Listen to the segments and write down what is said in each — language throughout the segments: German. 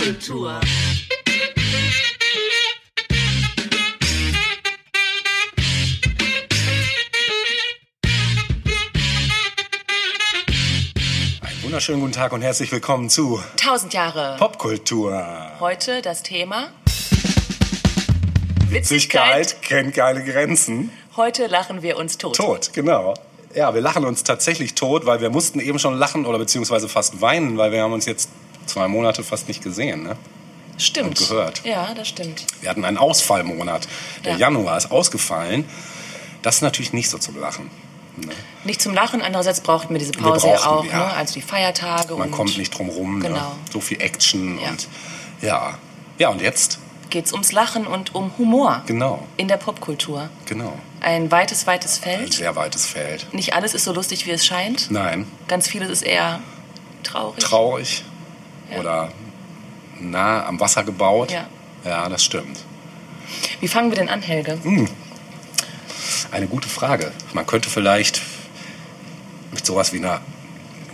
Popkultur. Einen wunderschönen guten Tag und herzlich willkommen zu 1000 Jahre. Popkultur. Heute das Thema Witzigkeit kennt keine Grenzen. Heute lachen wir uns tot. Tot, genau. Ja, wir lachen uns tatsächlich tot, weil wir mussten eben schon lachen oder beziehungsweise fast weinen, weil wir haben uns jetzt zwei Monate fast nicht gesehen. Ne? Stimmt. Und gehört. Ja, das stimmt. Wir hatten einen Ausfallmonat. Der Ja. Januar ist ausgefallen. Das ist natürlich nicht so zum Lachen. Ne? Nicht zum Lachen, andererseits brauchten wir diese Wir Pause ja brauchten, auch, ja. Ne? also die Feiertage. Man kommt nicht drum rum. Ne? Genau. So viel Action Ja. und ja. Ja, und jetzt? geht's ums Lachen und um Humor Genau, in der Popkultur. genau. Ein weites, weites Ein Feld. sehr weites Feld. Nicht alles ist so lustig, wie es scheint. Nein, Ganz vieles ist eher traurig. traurig Ja. oder nah am Wasser gebaut. Ja. ja, das stimmt. Wie fangen wir denn an, Helge? Eine gute Frage. Man könnte vielleicht mit sowas wie einer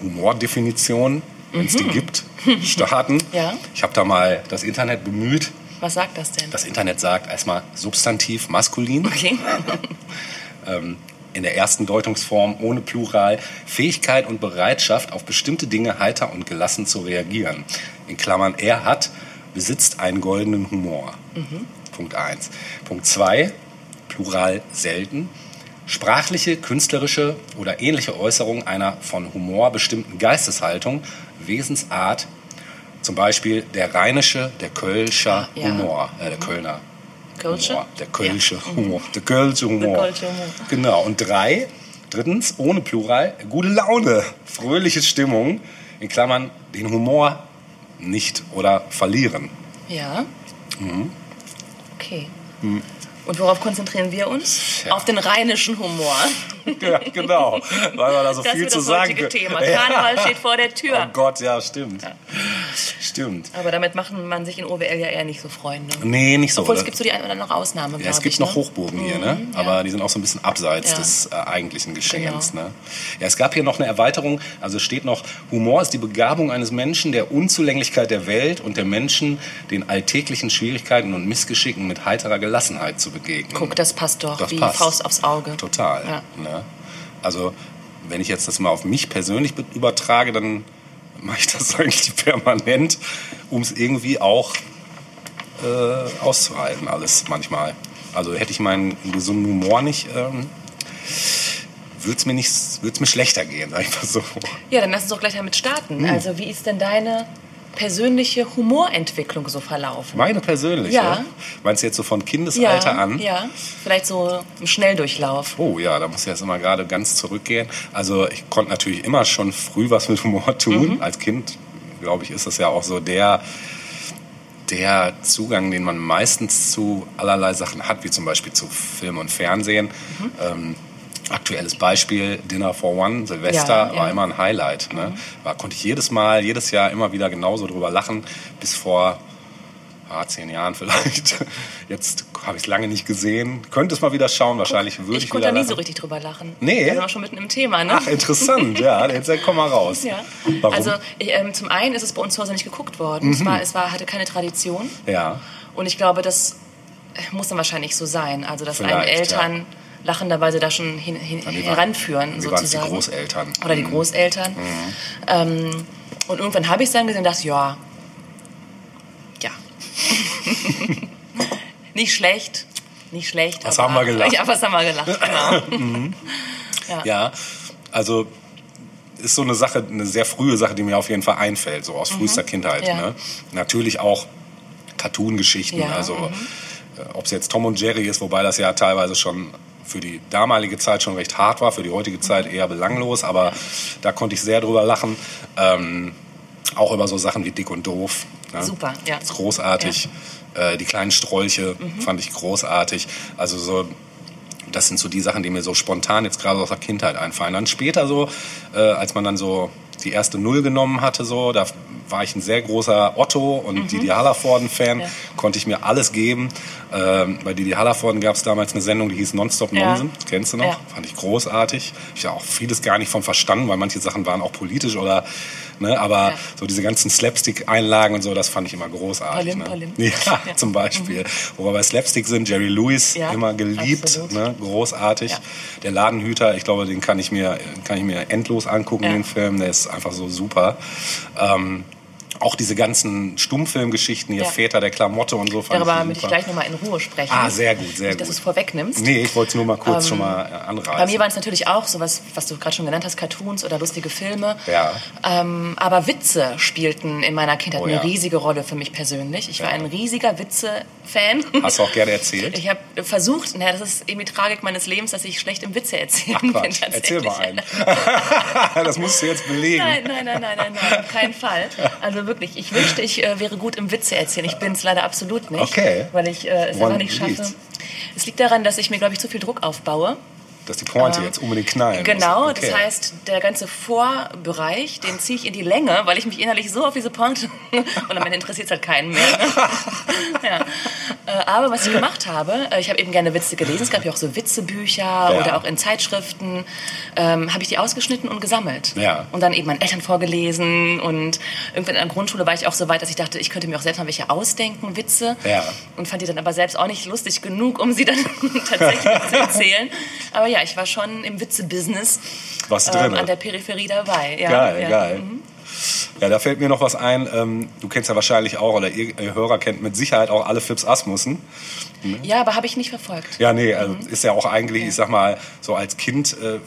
Humordefinition, wenn es die gibt, starten. Mhm. Ja. Ich habe da mal das Internet bemüht. Was sagt das denn? Das Internet sagt erstmal Substantiv maskulin. Okay. ähm, in der ersten Deutungsform ohne Plural Fähigkeit und Bereitschaft, auf bestimmte Dinge heiter und gelassen zu reagieren. In Klammern, er hat, besitzt einen goldenen Humor. Punkt 1. Punkt 2, Plural selten. Sprachliche, künstlerische oder ähnliche Äußerung einer von Humor bestimmten Geisteshaltung, Wesensart, zum Beispiel der rheinische, der Kölscher Ja. Humor, äh, der Kölner Kölsche? Humor, der Kölsche Humor, der Kölsche Humor. Kölsche Humor. Genau. Und drei, drittens, ohne Plural, gute Laune, fröhliche Stimmung, in Klammern, den Humor nicht oder verlieren. Ja. Mhm. Okay. Und worauf konzentrieren wir uns? Ja. Auf den rheinischen Humor. Ja, genau. Weil wir da so Das viel zu das sagen heutige können. Thema. Karneval steht vor der Tür. Oh Gott, ja, stimmt. Stimmt. Aber damit machen man sich in OWL ja eher nicht so Freunde. Nee, nicht so. Obwohl es oder? gibt so die ein oder andere Ausnahme, Ja, es gibt ich, noch ne? Hochburgen hier, ne? Mhm, ja. aber die sind auch so ein bisschen abseits Ja. des äh, eigentlichen Geschehens. Genau. Ne? Ja, es gab hier noch eine Erweiterung, also es steht noch, Humor ist die Begabung eines Menschen, der Unzulänglichkeit der Welt und der Menschen den alltäglichen Schwierigkeiten und Missgeschicken mit heiterer Gelassenheit zu begegnen. Guck, das passt doch Das wie passt. Faust aufs Auge. Total. Ja. Ne? Also, wenn ich jetzt das mal auf mich persönlich be- übertrage, dann mache ich das eigentlich permanent, um es irgendwie auch äh, auszuhalten, alles manchmal. Also hätte ich meinen gesunden Humor nicht, ähm, würde es mir, nicht- würd's mir schlechter gehen, sag ich mal so. Ja, dann lass uns doch gleich damit starten. Hm. Also, wie ist denn deine persönliche Humorentwicklung so verlaufen? Meine persönliche? Ja. Meinst du jetzt so von Kindesalter an? Ja, vielleicht so im Schnelldurchlauf. Oh ja, da muss ich jetzt immer gerade ganz zurückgehen. Also ich konnte natürlich immer schon früh was mit Humor tun. Als Kind, glaube ich, ist das ja auch so der, der Zugang, den man meistens zu allerlei Sachen hat, wie zum Beispiel zu Film und Fernsehen. Ähm, aktuelles Beispiel, Dinner for One, Silvester, Ja, ja. war immer ein Highlight. Ne? Da konnte ich jedes Mal, jedes Jahr immer wieder genauso drüber lachen, bis vor ah, zehn Jahren vielleicht. Jetzt habe ich es lange nicht gesehen. Könnte es mal wieder schauen, wahrscheinlich würde ich, Ich konnte da nie so lachen. richtig drüber lachen. Nee? Da sind wir schon mitten im Thema, ne? Ach, interessant, ja. Jetzt äh, komm mal raus. Ja. Warum? Also ich, ähm, zum einen ist es bei uns zu Hause nicht geguckt worden. Mhm. Es, war, es war, hatte keine Tradition. ja, Und ich glaube, das äh, muss dann wahrscheinlich so sein. Also dass einem Vielleicht, Eltern lachenderweise da schon hin, hin, Ja, heranführen, wie waren es die sozusagen. Großeltern? Oder die Mhm. Großeltern. Ähm, und irgendwann habe ich es dann gesehen und dachte, ja, ja. nicht schlecht, nicht schlecht. Was aber- haben wir gelacht? Ja, was haben wir gelacht, genau. Ja, also ist so eine Sache, eine sehr frühe Sache, die mir auf jeden Fall einfällt, so aus frühester Kindheit. Mhm. Ja. Ne? Natürlich auch Cartoon-Geschichten, Ja, also mhm. äh, ob es jetzt Tom und Jerry ist, wobei das ja teilweise schon für die damalige Zeit schon recht hart war, für die heutige Zeit eher belanglos, aber da konnte ich sehr drüber lachen. Ähm, auch über so Sachen wie Dick und Doof. Ne? Super, ja. ist großartig. Äh, die kleinen Strolche Mhm. fand ich großartig. Also so, das sind so die Sachen, die mir so spontan jetzt gerade aus der Kindheit einfallen. Dann später so, äh, als man dann so die erste Null genommen hatte, so, da war ich ein sehr großer Otto und Didi Hallervorden-Fan, Mhm. Ja. konnte ich mir alles geben. Ähm, bei Didi Hallervorden gab es damals eine Sendung, die hieß Nonstop Ja. Nonsen, kennst du noch? Ja. Fand ich großartig. Ich habe auch vieles gar nicht von verstanden, weil manche Sachen waren auch politisch oder Ne? Aber Ja. so diese ganzen Slapstick-Einlagen und so, das fand ich immer großartig. Palim, ne? Palim. Ja, zum Beispiel. Wo wir bei Slapstick sind, Jerry Lewis, Ja, immer geliebt, ne? großartig. Ja. Der Ladenhüter, ich glaube, den kann ich mir, kann ich mir endlos angucken, Ja. den Film, der ist einfach so super. Ähm, auch diese ganzen Stummfilmgeschichten, hier Ja. Väter der Klamotte und so Darüber möchte ich gleich nochmal in Ruhe sprechen. Ah, sehr gut, sehr Nicht, dass du gut. es vorwegnimmst. Nee, ich wollte es nur mal kurz schon mal äh, anreißen. Bei mir waren es natürlich auch sowas, was du gerade schon genannt hast, Cartoons oder lustige Filme. Ja. Ähm, aber Witze spielten in meiner Kindheit Oh eine ja. riesige Rolle für mich persönlich. Ich war ein riesiger Witze-Fan. Hast du auch gerne erzählt? Ich habe versucht, naja, das ist irgendwie Tragik meines Lebens, dass ich schlecht im Witze erzählen Ach bin. Erzähl mal einen. das musst du jetzt belegen. Nein, nein, nein, nein, nein, nein, auf keinen Fall. Also wirklich, ich wünschte, ich äh, wäre gut im Witze erzählen. Ich bin es leider absolut nicht, Okay. weil ich äh, es einfach nicht schaffe. Es liegt daran, dass ich mir, glaube ich, zu viel Druck aufbaue. Dass die Pointe jetzt unbedingt knallen Genau. Okay. das heißt, der ganze Vorbereich, den ziehe ich in die Länge, weil ich mich innerlich so auf diese Pointe und am Ende interessiert es halt keinen mehr. Ne? ja. Äh, Aber was ich gemacht habe, äh, ich habe eben gerne Witze gelesen, es gab ja auch so Witzebücher oder auch in Zeitschriften, ähm, habe ich die ausgeschnitten und gesammelt. Ja. Und dann eben meinen Eltern vorgelesen und irgendwann in der Grundschule war ich auch so weit, dass ich dachte, ich könnte mir auch selbst mal welche ausdenken, Witze. Ja. Und fand die dann aber selbst auch nicht lustig genug, um sie dann tatsächlich zu erzählen. Aber ja, ich war schon im Witze-Business Was ähm, an der Peripherie dabei. Ja, Geil, ja. geil. Mhm. Ja, da fällt mir noch was ein. Ähm, du kennst ja wahrscheinlich auch, oder ihr, ihr Hörer kennt mit Sicherheit auch alle Fips Asmussen. Ja, aber habe ich nicht verfolgt. Ja, nee, also Mhm. ist ja auch eigentlich, ich sag mal, so als Kind äh,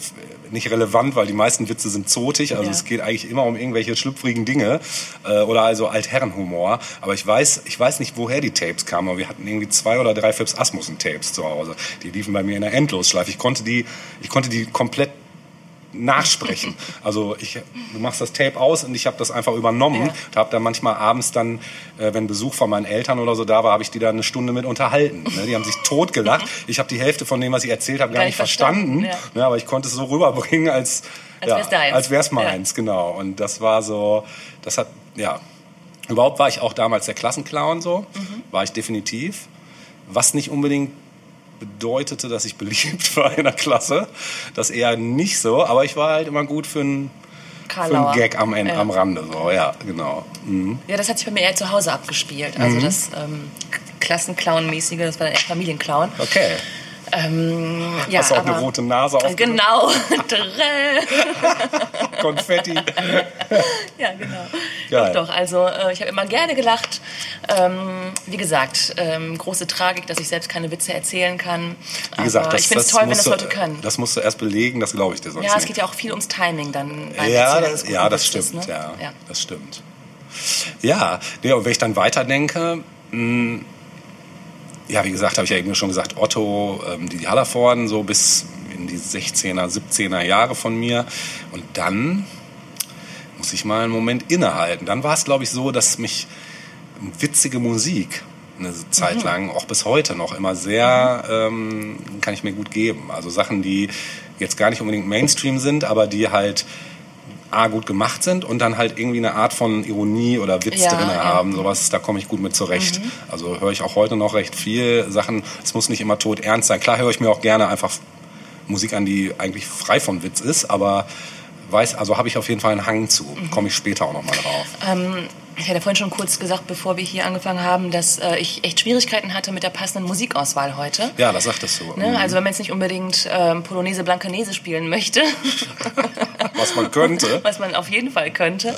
nicht relevant, weil die meisten Witze sind zotig. Also Ja. es geht eigentlich immer um irgendwelche schlüpfrigen Dinge äh, oder also Altherrenhumor. Aber ich weiß, ich weiß nicht, woher die Tapes kamen. Aber wir hatten irgendwie zwei oder drei Fips Asmussen-Tapes zu Hause. Die liefen bei mir in der Endlosschleife. Ich konnte die, ich konnte die komplett nachsprechen. Also ich, du machst das Tape aus und ich habe das einfach übernommen. Ja. Und habe dann manchmal abends dann, äh, wenn Besuch von meinen Eltern oder so da war, habe ich die dann eine Stunde mit unterhalten. Ne? Die haben sich totgelacht. Ich habe die Hälfte von dem, was ich erzählt habe, gar, Gar nicht verstanden. verstanden, Ne? Aber ich konnte es so rüberbringen, als, Als wär's deins. als wär's Ja. meins, genau. Und das war so, das hat, ja. Überhaupt war ich auch damals der Klassenclown so, Mhm. war ich definitiv. Was nicht unbedingt bedeutete, dass ich beliebt war in der Klasse. Das eher nicht so, aber ich war halt immer gut für einen, für einen. Gag am, Ende, Ja. am Rande. So, ja, genau. Mhm. Ja, das hat sich bei mir eher zu Hause abgespielt. Also das ähm, Klassenclown-mäßige, das war dann eher Familienclown. Okay. Ähm, ja, Hast du auch aber, eine rote Nase auf Genau. Konfetti. ja, genau. Geil. Doch, doch. Also äh, ich habe immer gerne gelacht. Ähm, wie gesagt, ähm, große Tragik, dass ich selbst keine Witze erzählen kann. Wie gesagt, Aber das, ich finde es toll, wenn das Leute können. Das musst du erst belegen, das glaube ich dir sonst Ja, es geht ja auch viel ums Timing dann. Ja, das, ja, das Witzes, stimmt. ne? Ja, ja. das stimmt. Ja, nee, und wenn ich dann weiterdenke, mh, ja, wie gesagt, habe ich ja eben schon gesagt, Otto, ähm, die Hallervorden, so bis in die 16er, 17er Jahre von mir. Und dann muss ich mal einen Moment innehalten. Dann war es, glaube ich, so, dass mich witzige Musik eine Zeit Mhm. lang, auch bis heute noch, immer sehr, ähm, kann ich mir gut geben. Also Sachen, die jetzt gar nicht unbedingt Mainstream sind, aber die halt A, gut gemacht sind und dann halt irgendwie eine Art von Ironie oder Witz Ja, drin ja. haben. Sowas, da komme ich gut mit zurecht. Mhm. Also höre ich auch heute noch recht viel Sachen. Es muss nicht immer tot ernst sein. Klar höre ich mir auch gerne einfach Musik an, die eigentlich frei von Witz ist, aber weiß, also habe ich auf jeden Fall einen Hang zu. Mhm. Komme ich später auch noch mal drauf. Ähm, ich hatte vorhin schon kurz gesagt, bevor wir hier angefangen haben, dass äh, ich echt Schwierigkeiten hatte mit der passenden Musikauswahl heute. Ja, das sagtest du. Ne? Also wenn man jetzt nicht unbedingt ähm, Polonaise Blancanese spielen möchte, Was man könnte. was man auf jeden Fall könnte,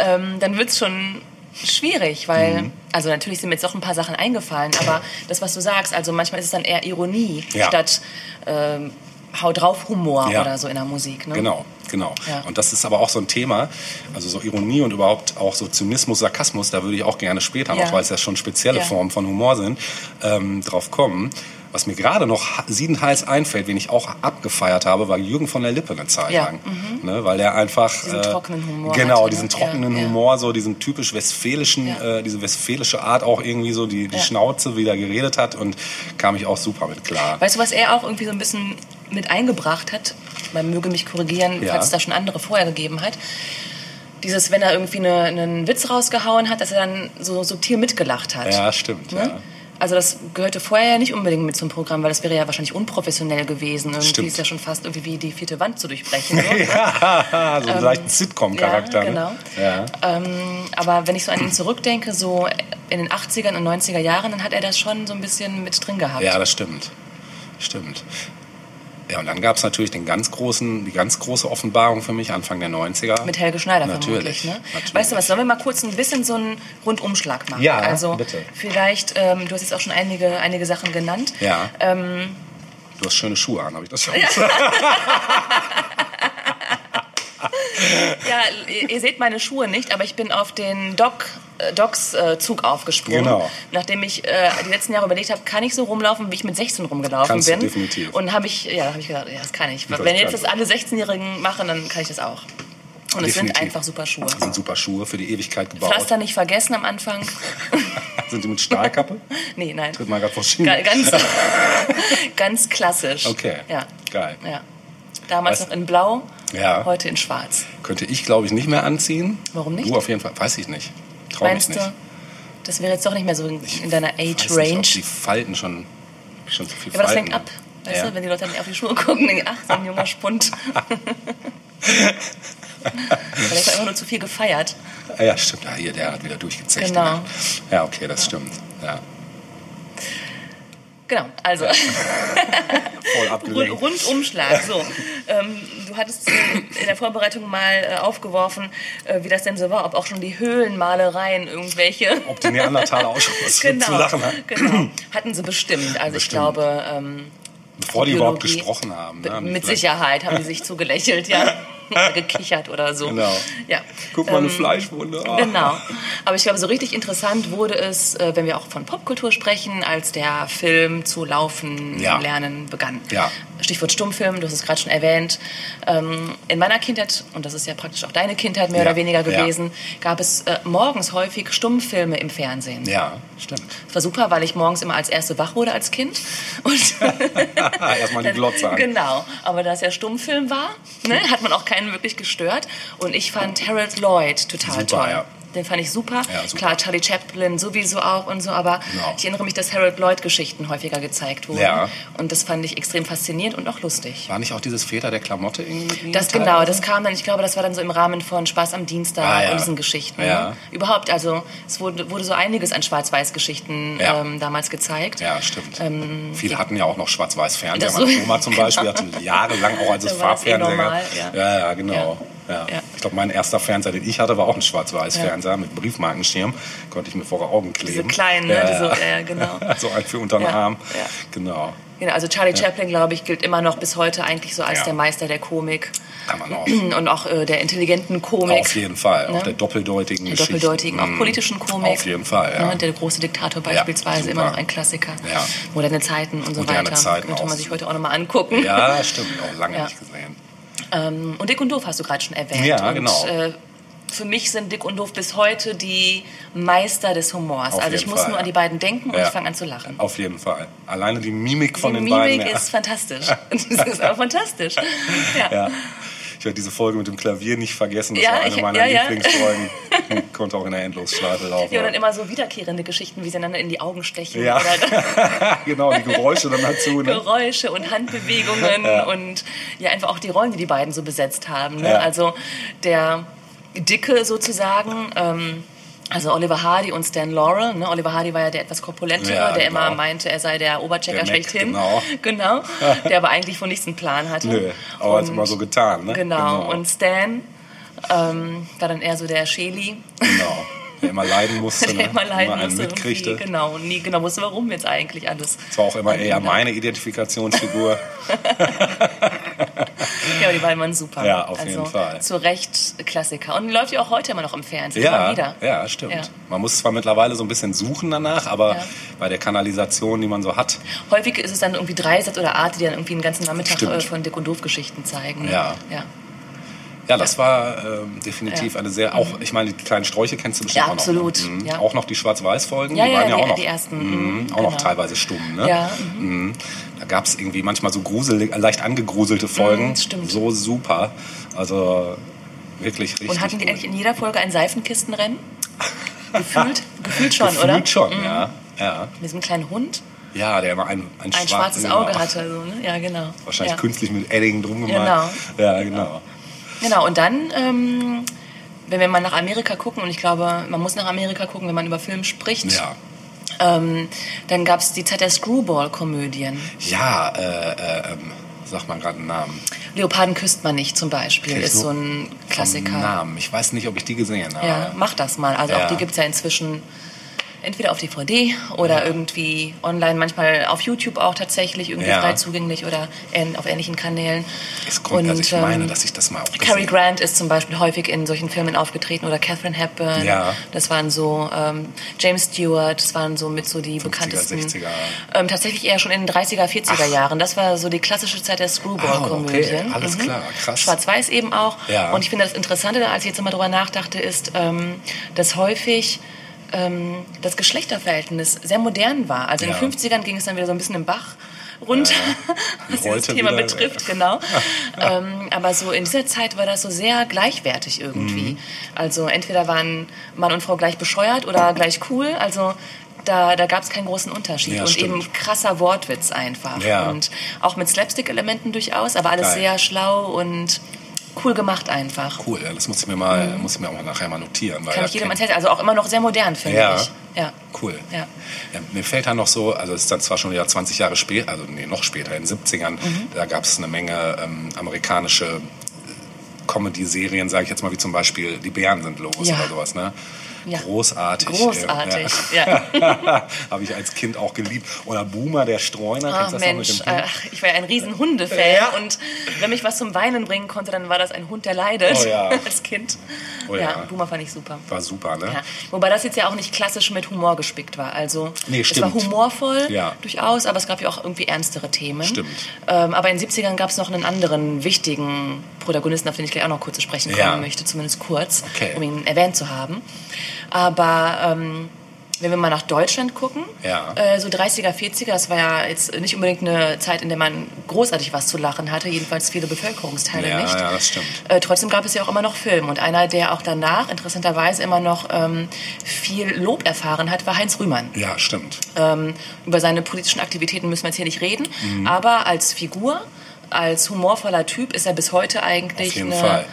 ähm, dann wird es schon schwierig, weil, Mhm. also natürlich sind mir jetzt auch ein paar Sachen eingefallen, aber das, was du sagst, also manchmal ist es dann eher Ironie Ja. statt ähm, Hau drauf Humor Ja. oder so in der Musik. Ne? Genau, genau. Ja. Und das ist aber auch so ein Thema, also so Ironie und überhaupt auch so Zynismus, Sarkasmus, da würde ich auch gerne später noch, Ja. weil es ja schon spezielle. Formen von Humor sind, ähm, drauf kommen. Was mir gerade noch ha- siedend heiß einfällt, wen ich auch abgefeiert habe, war Jürgen von der Lippe eine Zeit lang. Ne, weil der einfach... Diesen trockenen Humor Genau, hatte, diesen ne? trockenen. Humor, so diesen typisch westfälischen, äh, diese westfälische Art auch irgendwie so, die, die. Schnauze wieder geredet hat und kam ich auch super mit klar. Weißt du, was er auch irgendwie so ein bisschen mit eingebracht hat? Man möge mich korrigieren, Ja. falls es da schon andere vorher gegeben hat. Dieses, wenn er irgendwie eine, einen Witz rausgehauen hat, dass er dann so subtil mitgelacht hat. Ja, stimmt, Ne? ja. also das gehörte vorher ja nicht unbedingt mit zum Programm, weil das wäre ja wahrscheinlich unprofessionell gewesen. Irgendwie Stimmt. ist ja schon fast irgendwie wie die vierte Wand zu durchbrechen. So. ja, so einen leichten Sitcom-Charakter. Ähm, ja, ne? genau. Ja. Ähm, aber wenn ich so an ihn zurückdenke, so in den 80er und 90er Jahren, dann hat er das schon so ein bisschen mit drin gehabt. ja, das stimmt. Stimmt. Ja, und dann gab es natürlich den ganz großen, die ganz große Offenbarung für mich Anfang der 90er. Mit Helge Schneider Natürlich. Ne? natürlich. Weißt du was, sollen wir mal kurz ein bisschen so einen Rundumschlag machen? Ja, also bitte. Vielleicht, ähm, du hast jetzt auch schon einige, einige Sachen genannt. Ja. Ähm, Du hast schöne Schuhe an, habe ich das schon gesagt? ja, ihr, ihr seht meine Schuhe nicht, aber ich bin auf den Doc, äh, Docs äh, Zug aufgesprungen. Genau. Nachdem ich äh, die letzten Jahre überlegt habe, kann ich so rumlaufen, wie ich mit 16 rumgelaufen Kannst du bin. definitiv. Und habe ich, ja, habe ich gedacht, ja, das kann ich. Wenn jetzt das alle 16-Jährigen machen, dann kann ich das auch. Und es sind einfach super Schuhe. Das sind super Schuhe für die Ewigkeit gebaut. Pflaster nicht vergessen am Anfang. Sind die mit Stahlkappe? nee, nein. Tritt mal gerade vor Schienen. Ganz, ganz klassisch. Okay. Ja. Geil. ja. Damals Was- noch in Blau, Ja. heute in Schwarz. Könnte ich, glaube ich, nicht mehr anziehen. Warum nicht? Du auf jeden Fall. Weiß ich nicht. Trau mich Meinst nicht. du, das wäre jetzt doch nicht mehr so in, in deiner Age-Range? die Falten schon, schon zu viel Ja, aber das lenkt ab. Weißt Ja. du, wenn die Leute dann auf die Schuhe gucken, denken, ach, so ein junger Spund. Vielleicht hat einfach nur zu viel gefeiert. Ah, Ja, stimmt. Ja, hier, der hat wieder durchgezecht. Genau. Ja, okay, das stimmt. Ja, Genau, also voll abgelenkt. Rundumschlag. So, ähm, du hattest in der Vorbereitung mal äh, aufgeworfen, äh, wie das denn so war, ob auch schon die Höhlenmalereien irgendwelche. Ob die Neandertaler auch schon was genau, zu lachen haben. genau, hatten sie bestimmt. Also ich Bestimmt. glaube, ähm, Bevor die überhaupt Biologie. gesprochen haben. Ne? mit vielleicht- Sicherheit haben die sich zugelächelt, ja, gekichert oder so. Genau. Ja. Guck mal, eine Ähm, Fleischwunde. Ah. Genau. Aber ich glaube, so richtig interessant wurde es, äh, wenn wir auch von Popkultur sprechen, als der Film zu laufen Ja. lernen begann. Ja. Stichwort Stummfilm, du hast es gerade schon erwähnt. Ähm, in meiner Kindheit, und das ist ja praktisch auch deine Kindheit mehr Ja. oder weniger Ja. gewesen, gab es äh, morgens häufig Stummfilme im Fernsehen. Ja, stimmt. Das war super, weil ich morgens immer als Erste wach wurde als Kind. Und Erstmal die Glotze an. Genau, aber da es ja Stummfilm war, ne, hat man auch keinen wirklich gestört. Und ich fand Harold Lloyd total Super, toll. ja. Den fand ich super. Ja, super. Klar, Charlie Chaplin sowieso auch und so, aber Genau. ich erinnere mich, dass Harold Lloyd-Geschichten häufiger gezeigt wurden. Ja. Und das fand ich extrem faszinierend und auch lustig. War nicht auch dieses Väter der Klamotte irgendwie Das teilweise? genau, das kam dann, ich glaube, das war dann so im Rahmen von Spaß am Dienstag Ah, ja. und diesen Geschichten. Ja. Ne? Überhaupt, also es wurde, wurde so einiges an Schwarz-Weiß-Geschichten ähm, damals gezeigt. Ja, stimmt. Ähm, Viele hatten ja auch noch Schwarz-Weiß-Fernseher. Meine Oma zum Beispiel hatte jahrelang auch als eh Farbfernseher normal, gab. ja. Ja, ja, genau. Ja. Ja. Ich glaube, mein erster Fernseher, den ich hatte, war auch ein Schwarz-Weiß-Fernseher mit Briefmarkenschirm. Konnte ich mir vor Augen kleben. Diese kleinen, ne? Ja, Diese, ja. ja, genau. so ein für unter den Ja, Arm. ja. Genau. Genau, also Charlie Chaplin, glaube ich, gilt immer noch bis heute eigentlich so als Ja. der Meister der Komik Kann man auch. und auch äh, der intelligenten Komik. Auf jeden Fall. Auch Ne? der doppeldeutigen der doppeldeutigen, auch Mhm. politischen Komik. Auf jeden Fall, ja. Ne, Der große Diktator beispielsweise, super. immer noch ein Klassiker. Ja. Moderne Zeiten und so Moderne weiter. Zeiten Könnte man auch. sich heute auch nochmal angucken. Ja, stimmt. Auch lange Ja. nicht gesehen. Ähm, und Dick und Doof hast du gerade schon erwähnt. Ja, und, genau. Äh, für mich sind Dick und Doof bis heute die Meister des Humors. Auf also ich muss Fall, nur an ja. die beiden denken und Ja. ich fange an zu lachen. Auf jeden Fall. Alleine die Mimik von die den Mimik beiden. ja. ist fantastisch. das ist auch fantastisch. Ja. Ich werde diese Folge mit dem Klavier nicht vergessen. Das Ja, war eine ich- meiner ja, ja. Lieblingsfolgen. Konnte auch in der Endlosschleife laufen. Ja, und dann immer so wiederkehrende Geschichten, wie sie einander in die Augen stechen. Ja. Genau, die Geräusche dann dazu. Ne? Geräusche und Handbewegungen und ja, einfach auch die Rollen, die die beiden so besetzt haben. Ne? Also der Dicke sozusagen. Ähm, also Oliver Hardy und Stan Laurel. Ne? Oliver Hardy war ja der etwas korpulentere, Ja, der genau. immer meinte, er sei der Oberchecker schlechthin. genau. genau. Der aber eigentlich von nichts einen Plan hatte. Nö, aber hat Und- immer so getan. Ne? Genau. Und Stan ähm, war dann eher so der Sheli, genau. Der immer leiden musste. der ne? immer leiden einen musste. mitkriegte. irgendwie. Genau. Und nie genau wusste, warum jetzt eigentlich alles. Das war auch immer eher meine Identifikationsfigur. Ja, aber die beiden waren super. Ja, auf also, jeden Fall. Zu Recht Klassiker. Und läuft ja auch heute immer noch im Fernsehen. Ja, Immer wieder. ja, stimmt. Ja. Man muss zwar mittlerweile so ein bisschen suchen danach, aber Ja. bei der Kanalisation, die man so hat, Häufig ist es dann irgendwie Dreisatz oder Art, die dann irgendwie einen ganzen Nachmittag Stimmt. äh, von Dick und Doof Geschichten zeigen. Ja. ja. Ja, das war ähm, definitiv Ja. eine sehr, auch, ich meine, die kleinen Sträuche kennst du bestimmt Ja, auch noch. absolut, Ne? Mhm. ja. Auch noch die Schwarz-Weiß-Folgen, Ja, die waren ja die- auch noch, die ersten, Mhm, mhm, auch noch genau. teilweise stumm. Ne? Ja, Mhm. Da gab es irgendwie manchmal so gruselig, leicht angegruselte Folgen. Mhm, stimmt. So super. Also wirklich richtig. Und hatten die gut. eigentlich in jeder Folge ein Seifenkistenrennen? gefühlt, gefühlt schon, Gefühlt oder? schon, ja. Ja. Mit diesem kleinen Hund. Ja, der immer ein, ein, Ein schwarz- schwarzes genau. Auge hatte. So, ne? Ja, genau. Wahrscheinlich ja. künstlich mit Edding drum gemacht. Ja, genau. Genau, und dann, ähm, wenn wir mal nach Amerika gucken, und ich glaube, man muss nach Amerika gucken, wenn man über Film spricht, Ja. ähm, dann gab es die Zeit der Screwball-Komödien. Ja, äh, äh, ähm, sag mal gerade einen Namen. Leoparden küsst man nicht zum Beispiel, ich ist so ein Klassiker. Namen. Ich weiß nicht, ob ich die gesehen habe. Ja, mach das mal. Also Ja. auch die gibt es ja inzwischen entweder auf DVD oder irgendwie online, manchmal auf YouTube auch tatsächlich irgendwie Ja. frei zugänglich oder in, auf ähnlichen Kanälen. Es kommt, also ich ähm, meine, dass ich das mal auch Cary Grant ist zum Beispiel häufig in solchen Filmen aufgetreten oder Catherine Hepburn. Ja. Das waren so ähm, James Stewart, das waren so mit so die 50er, bekanntesten. 60er. Ähm, tatsächlich eher schon in den 30er, 40er Jahren. Das war so die klassische Zeit der Ah, Screwball-Komödien. okay, alles klar, krass. Schwarz-Weiß eben auch. Ja. Und ich finde das Interessante, als ich jetzt mal drüber nachdachte, ist, ähm, dass häufig ähm, das Geschlechterverhältnis sehr modern war. Also in Ja. den 50ern ging es dann wieder so ein bisschen im Bach runter, Wie was dieses Thema wieder, betrifft, genau. ähm, aber so in dieser Zeit war das so sehr gleichwertig irgendwie. Mhm. Also entweder waren Mann und Frau gleich bescheuert oder gleich cool. Also da, da gab es keinen großen Unterschied. Ja, und stimmt. eben krasser Wortwitz einfach. Ja. Und auch mit Slapstick-Elementen durchaus, aber alles Geil. sehr schlau und cool gemacht einfach. Cool, ja, das muss ich mir mal, muss ich mir auch nachher mal notieren. Weil Kann da ich jedem erzählen. Also auch immer noch sehr modern, finde Ja. ich. Ja. Cool. Ja. Ja, mir fällt dann noch so, also es ist dann zwar schon wieder 20 Jahre später, also nee, noch später, in den 70ern, Mhm. da gab es eine Menge ähm, amerikanische äh, Comedy-Serien, sage ich jetzt mal, wie zum Beispiel Die Bären sind los Ja. oder sowas, ne? Ja. Großartig. Großartig, Ja. Habe ich als Kind auch geliebt. Oder Boomer, der Streuner. Ach kennst Mensch, ach, ich war ja ein riesen Hundefan Ja. und wenn mich was zum Weinen bringen konnte, dann war das ein Hund, der leidet Oh ja. als Kind. Oh ja. ja. Boomer fand ich super. War super, ne? Ja. Wobei das jetzt ja auch nicht klassisch mit Humor gespickt war. Also Nee, es war stimmt. humorvoll Ja. durchaus, aber es gab ja auch irgendwie ernstere Themen. Stimmt. Ähm, aber in den 70ern gab es noch einen anderen wichtigen Protagonisten, auf den ich gleich auch noch kurz zu sprechen kommen Ja. möchte, zumindest kurz, Okay. um ihn erwähnt zu haben. Aber ähm, wenn wir mal nach Deutschland gucken, Ja. äh, so 30er, 40er, das war ja jetzt nicht unbedingt eine Zeit, in der man großartig was zu lachen hatte, jedenfalls viele Bevölkerungsteile Ja, nicht. ja, das stimmt. Äh, trotzdem gab es ja auch immer noch Film. Und einer, der auch danach interessanterweise immer noch ähm, viel Lob erfahren hat, war Heinz Rühmann. Ja, stimmt. Ähm, über seine politischen Aktivitäten müssen wir jetzt hier nicht reden. Mhm. Aber als Figur, als humorvoller Typ ist er bis heute eigentlich Auf jeden eine, Fall.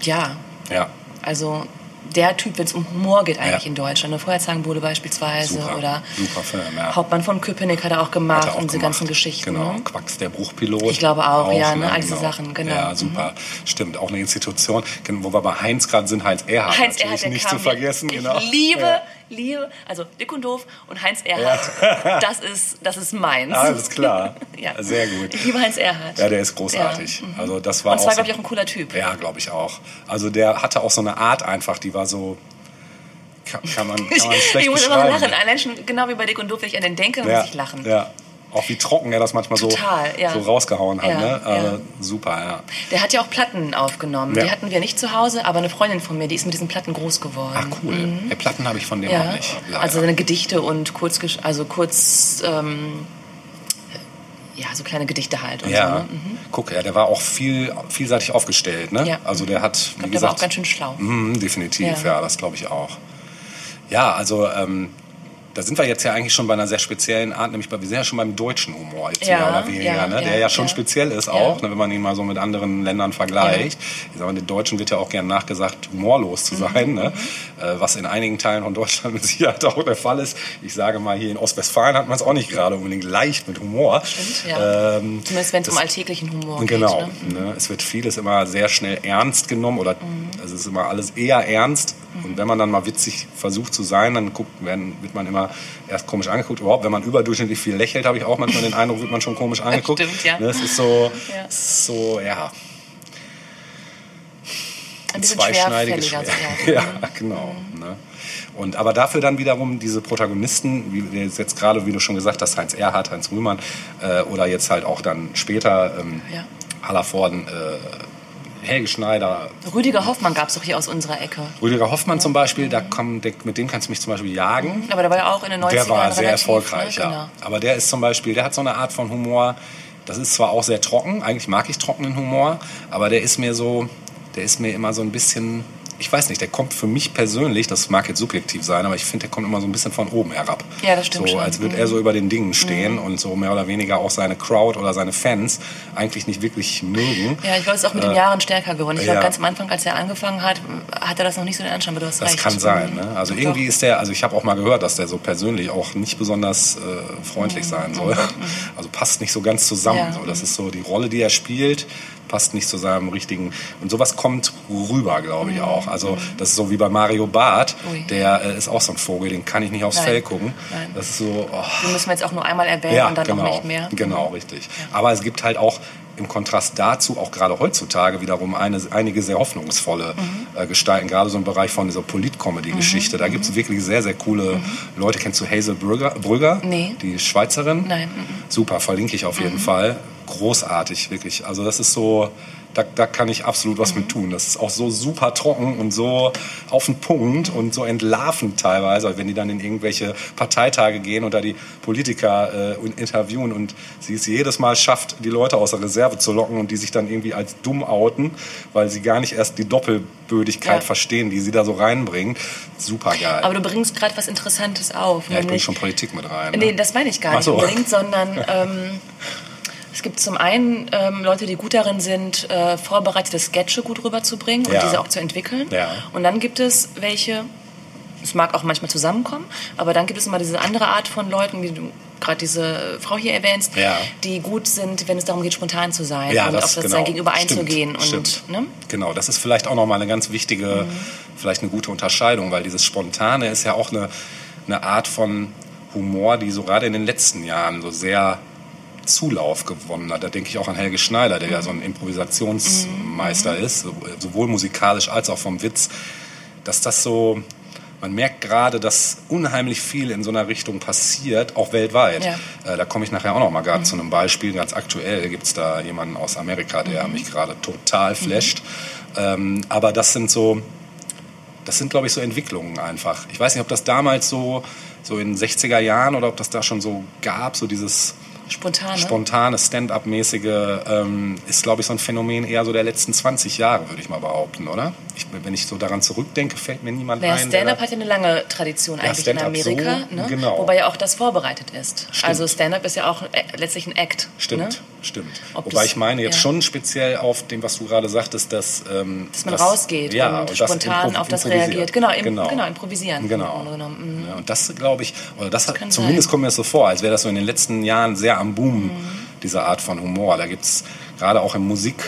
ja, Ja, also der Typ, wenn es um Humor geht eigentlich Ja. in Deutschland. Eine Feuerzangenbowle beispielsweise Super. oder Super Film, ja. Hauptmann von Köpenick hat er auch gemacht er auch und diese gemacht. ganzen Geschichten. Genau, ne? Quacks, der Bruchpilot. Ich glaube auch, ja, ne, all diese Sachen, genau. Ja, super. Stimmt, auch eine Institution. Wo wir bei Heinz gerade sind, Heinz Erhardt Heinz der nicht zu vergessen. Ich genau. liebe, Ja. Liebe, also Dick und Doof und Heinz Erhardt. Das ist, das ist meins. Alles klar. Ja. Sehr gut. Ich liebe Heinz Erhardt. Ja, der ist großartig. Ja, mhm. Also das war Und zwar, so, glaube ich, auch ein cooler Typ. Ja, glaube ich auch. Also der hatte auch so eine Art einfach, die war so kann, kann man, kann man Ich, schlecht ich muss immer lachen. Allein schon, genau wie bei Dick und Doof, wenn ich an den denke, Ja, muss ich lachen. ja. Auch wie trocken er das manchmal Total, so, ja. so rausgehauen hat. Ja, ne? Ja. Super, ja. Der hat ja auch Platten aufgenommen. Die hatten wir nicht zu Hause, aber eine Freundin von mir, die ist mit diesen Platten groß geworden. Ach cool. Ja, Platten habe ich von dem Mhm. Ja, auch nicht. Leider. also seine Gedichte und kurz, also kurz, ähm, ja, so kleine Gedichte halt und ja, so. Ne? Mhm. guck, ja, der war auch viel, vielseitig aufgestellt. Ne? Ja. Also der hat, wie Ich glaube, der war gesagt, auch ganz schön schlau. Mhm, definitiv, Ja. ja, das glaube ich auch. Ja, also ähm, da sind wir jetzt ja eigentlich schon bei einer sehr speziellen Art, nämlich bei, wir sind ja schon beim deutschen Humor jetzt Ja, mehr oder weniger, ja, ne? der ja, ja schon speziell ist auch, ne, wenn man ihn mal so mit anderen Ländern vergleicht. Ich sag mal, den Deutschen wird ja auch gern nachgesagt, humorlos zu Mhm, sein, ne? äh, was in einigen Teilen von Deutschland mit Sicherheit auch der Fall ist. Ich sage mal, hier in Ostwestfalen hat man es auch nicht gerade unbedingt leicht mit Humor. Stimmt, ja. Ähm, Zumindest wenn es um alltäglichen Humor Genau. geht. Ne? Ne? Es wird vieles immer sehr schnell ernst genommen oder also es ist immer alles eher ernst. Und wenn man dann mal witzig versucht zu sein, dann guckt, werden, wird man immer erst komisch angeguckt. Überhaupt, wenn man überdurchschnittlich viel lächelt, habe ich auch manchmal den Eindruck, wird man schon komisch angeguckt. Stimmt, ja. Ne? Es ist so, Ja. so, ja, Ein zweischneidiges. Schwert. Ja. ja, genau. Ne? Und aber dafür dann wiederum diese Protagonisten, wie wir jetzt gerade, wie du schon gesagt hast, Heinz Erhardt, Heinz Rühmann äh, oder jetzt halt auch dann später ähm, Ja. Hallervorden, äh, Helge Schneider, Rüdiger Hoffmann gab es doch hier aus unserer Ecke. Rüdiger Hoffmann zum Beispiel, da komm, der, mit dem kannst du mich zum Beispiel jagen. Aber der war ja auch in den 90ern Der war sehr relativ, erfolgreich, ne? ja. Genau. Aber der ist zum Beispiel, der hat so eine Art von Humor, das ist zwar auch sehr trocken, eigentlich mag ich trockenen Humor, aber der ist mir so, der ist mir immer so ein bisschen ich weiß nicht, der kommt für mich persönlich, das mag jetzt subjektiv sein, aber ich finde, der kommt immer so ein bisschen von oben herab. Ja, das stimmt So, schon. als würde er so über den Dingen stehen und so mehr oder weniger auch seine Crowd oder seine Fans eigentlich nicht wirklich mögen. Ja, ich glaube, es ist auch mit den Jahren stärker geworden. Ich Äh, ja. glaube, ganz am Anfang, als er angefangen hat, hat er das noch nicht so den Anschein, aber du hast Das recht. kann sein. Ne? Also Doch. irgendwie ist der, also ich habe auch mal gehört, dass der so persönlich auch nicht besonders äh, freundlich sein soll. Also passt nicht so ganz zusammen. Ja. So, das ist so die Rolle, die er spielt, passt nicht zu seinem richtigen. Und sowas kommt rüber, glaube ich auch. Also das ist so wie bei Mario Barth, Ui. der äh, ist auch so ein Vogel, den kann ich nicht aufs Nein. Fell gucken. Nein. Das ist so. Oh. Den müssen wir jetzt auch nur einmal erwähnen und dann genau, auch nicht mehr. Genau, richtig. Aber es gibt halt auch im Kontrast dazu auch gerade heutzutage wiederum eine, einige sehr hoffnungsvolle Mhm. äh, Gestalten, gerade so im Bereich von dieser Polit-Comedy-Geschichte. Da gibt es wirklich sehr, sehr coole Leute. Kennst du Hazel Brügger? Brügger? Mhm. Nee. Die Schweizerin? Nein, mhm. Super, verlinke ich auf jeden Fall. Großartig, wirklich. Also das ist so, da, da kann ich absolut was Mhm. mit tun. Das ist auch so super trocken und so auf den Punkt und so entlarvend teilweise, wenn die dann in irgendwelche Parteitage gehen und da die Politiker äh, interviewen und sie es jedes Mal schafft, die Leute aus der Reserve zu locken und die sich dann irgendwie als dumm outen, weil sie gar nicht erst die Doppelbödigkeit Ja. verstehen, die sie da so reinbringen. Super geil. Aber du bringst gerade was Interessantes auf. ja, ich bringe schon Politik mit rein. Nee, Ne? das meine ich gar nicht so. unbedingt, sondern ähm, es gibt zum einen ähm, Leute, die gut darin sind, äh, vorbereitete Sketche gut rüberzubringen und Ja. diese auch zu entwickeln. Ja. Und dann gibt es welche, es mag auch manchmal zusammenkommen, aber dann gibt es immer diese andere Art von Leuten, wie du gerade diese Frau hier erwähnst, Ja. die gut sind, wenn es darum geht, spontan zu sein ja, und das, auf das genau. sein Gegenüber Stimmt, einzugehen. Und, stimmt. Ne? Genau, das ist vielleicht auch nochmal eine ganz wichtige, vielleicht eine gute Unterscheidung, weil dieses Spontane ist ja auch eine, eine Art von Humor, die so gerade in den letzten Jahren so sehr Zulauf gewonnen hat. Da denke ich auch an Helge Schneider, der ja so ein Improvisationsmeister ist, so- sowohl musikalisch als auch vom Witz, dass das so, man merkt gerade, dass unheimlich viel in so einer Richtung passiert, auch weltweit. Ja. Äh, da komme ich nachher auch noch mal gerade zu einem Beispiel. Ganz aktuell gibt es da jemanden aus Amerika, der mich gerade total flasht. Ähm, aber das sind so, das sind, glaube ich, so Entwicklungen einfach. Ich weiß nicht, ob das damals so, so in den 60er Jahren oder ob das da schon so gab, so dieses Spontan. Ne? spontane, Stand-up-mäßige, ähm, ist, glaube ich, so ein Phänomen eher so der letzten 20 Jahre, würde ich mal behaupten, oder? Ich, wenn ich so daran zurückdenke, fällt mir niemand Naja, ein. Stand-up hat ja eine lange Tradition Ja, eigentlich in Amerika, so, ne? genau. wobei ja auch das vorbereitet ist. Stimmt. Also Stand-up ist ja auch äh, letztlich ein Act. Stimmt, Ne? Stimmt. Ob Wobei das- ich meine jetzt ja. schon speziell auf dem, was du gerade sagtest, dass, ähm, Dass man rausgeht ja, und das spontan auf das reagiert. Genau, im, genau. genau. improvisieren. Genau. Mhm. Ja, und das glaube ich, oder das hat, kann zumindest sein. kommt mir das so vor, als wäre das so in den letzten Jahren sehr am Boom, Mhm. diese Art von Humor. Da gibt es gerade auch im Musik.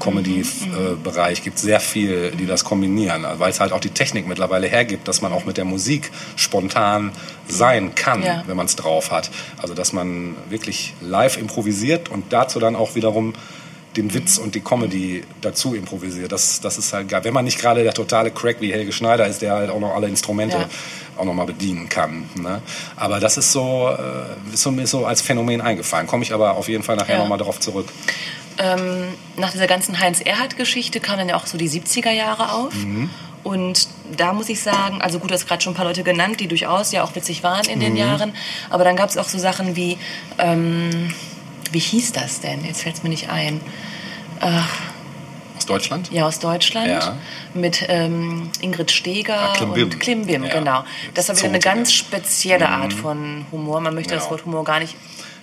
Comedy-Bereich gibt es sehr viel, die das kombinieren, weil es halt auch die Technik mittlerweile hergibt, dass man auch mit der Musik spontan sein kann, Ja. wenn man es drauf hat. Also dass man wirklich live improvisiert und dazu dann auch wiederum den Witz und die Comedy dazu improvisiert. Das, das ist halt geil. Wenn man nicht gerade der totale Crack wie Helge Schneider ist, der halt auch noch alle Instrumente Ja. auch noch mal bedienen kann. Ne? Aber das ist so, äh, ist so mir so als Phänomen eingefallen. Komme ich aber auf jeden Fall nachher Ja. noch mal darauf zurück. Ähm, nach dieser ganzen Heinz-Erhardt-Geschichte kamen dann ja auch so die 70er Jahre auf. Mhm. Und da muss ich sagen, also gut, du hast gerade schon ein paar Leute genannt, die durchaus ja auch witzig waren in Mhm. den Jahren. Aber dann gab es auch so Sachen wie, ähm, wie hieß das denn? Jetzt fällt es mir nicht ein. Aus Deutschland? Ja, aus Deutschland. Ja. Mit ähm, Ingrid Steger Ah, Klimbim. und Klimbim, Ja. genau. Das war wieder eine ganz spezielle Art von Humor. Man möchte das Genau. Wort Humor gar nicht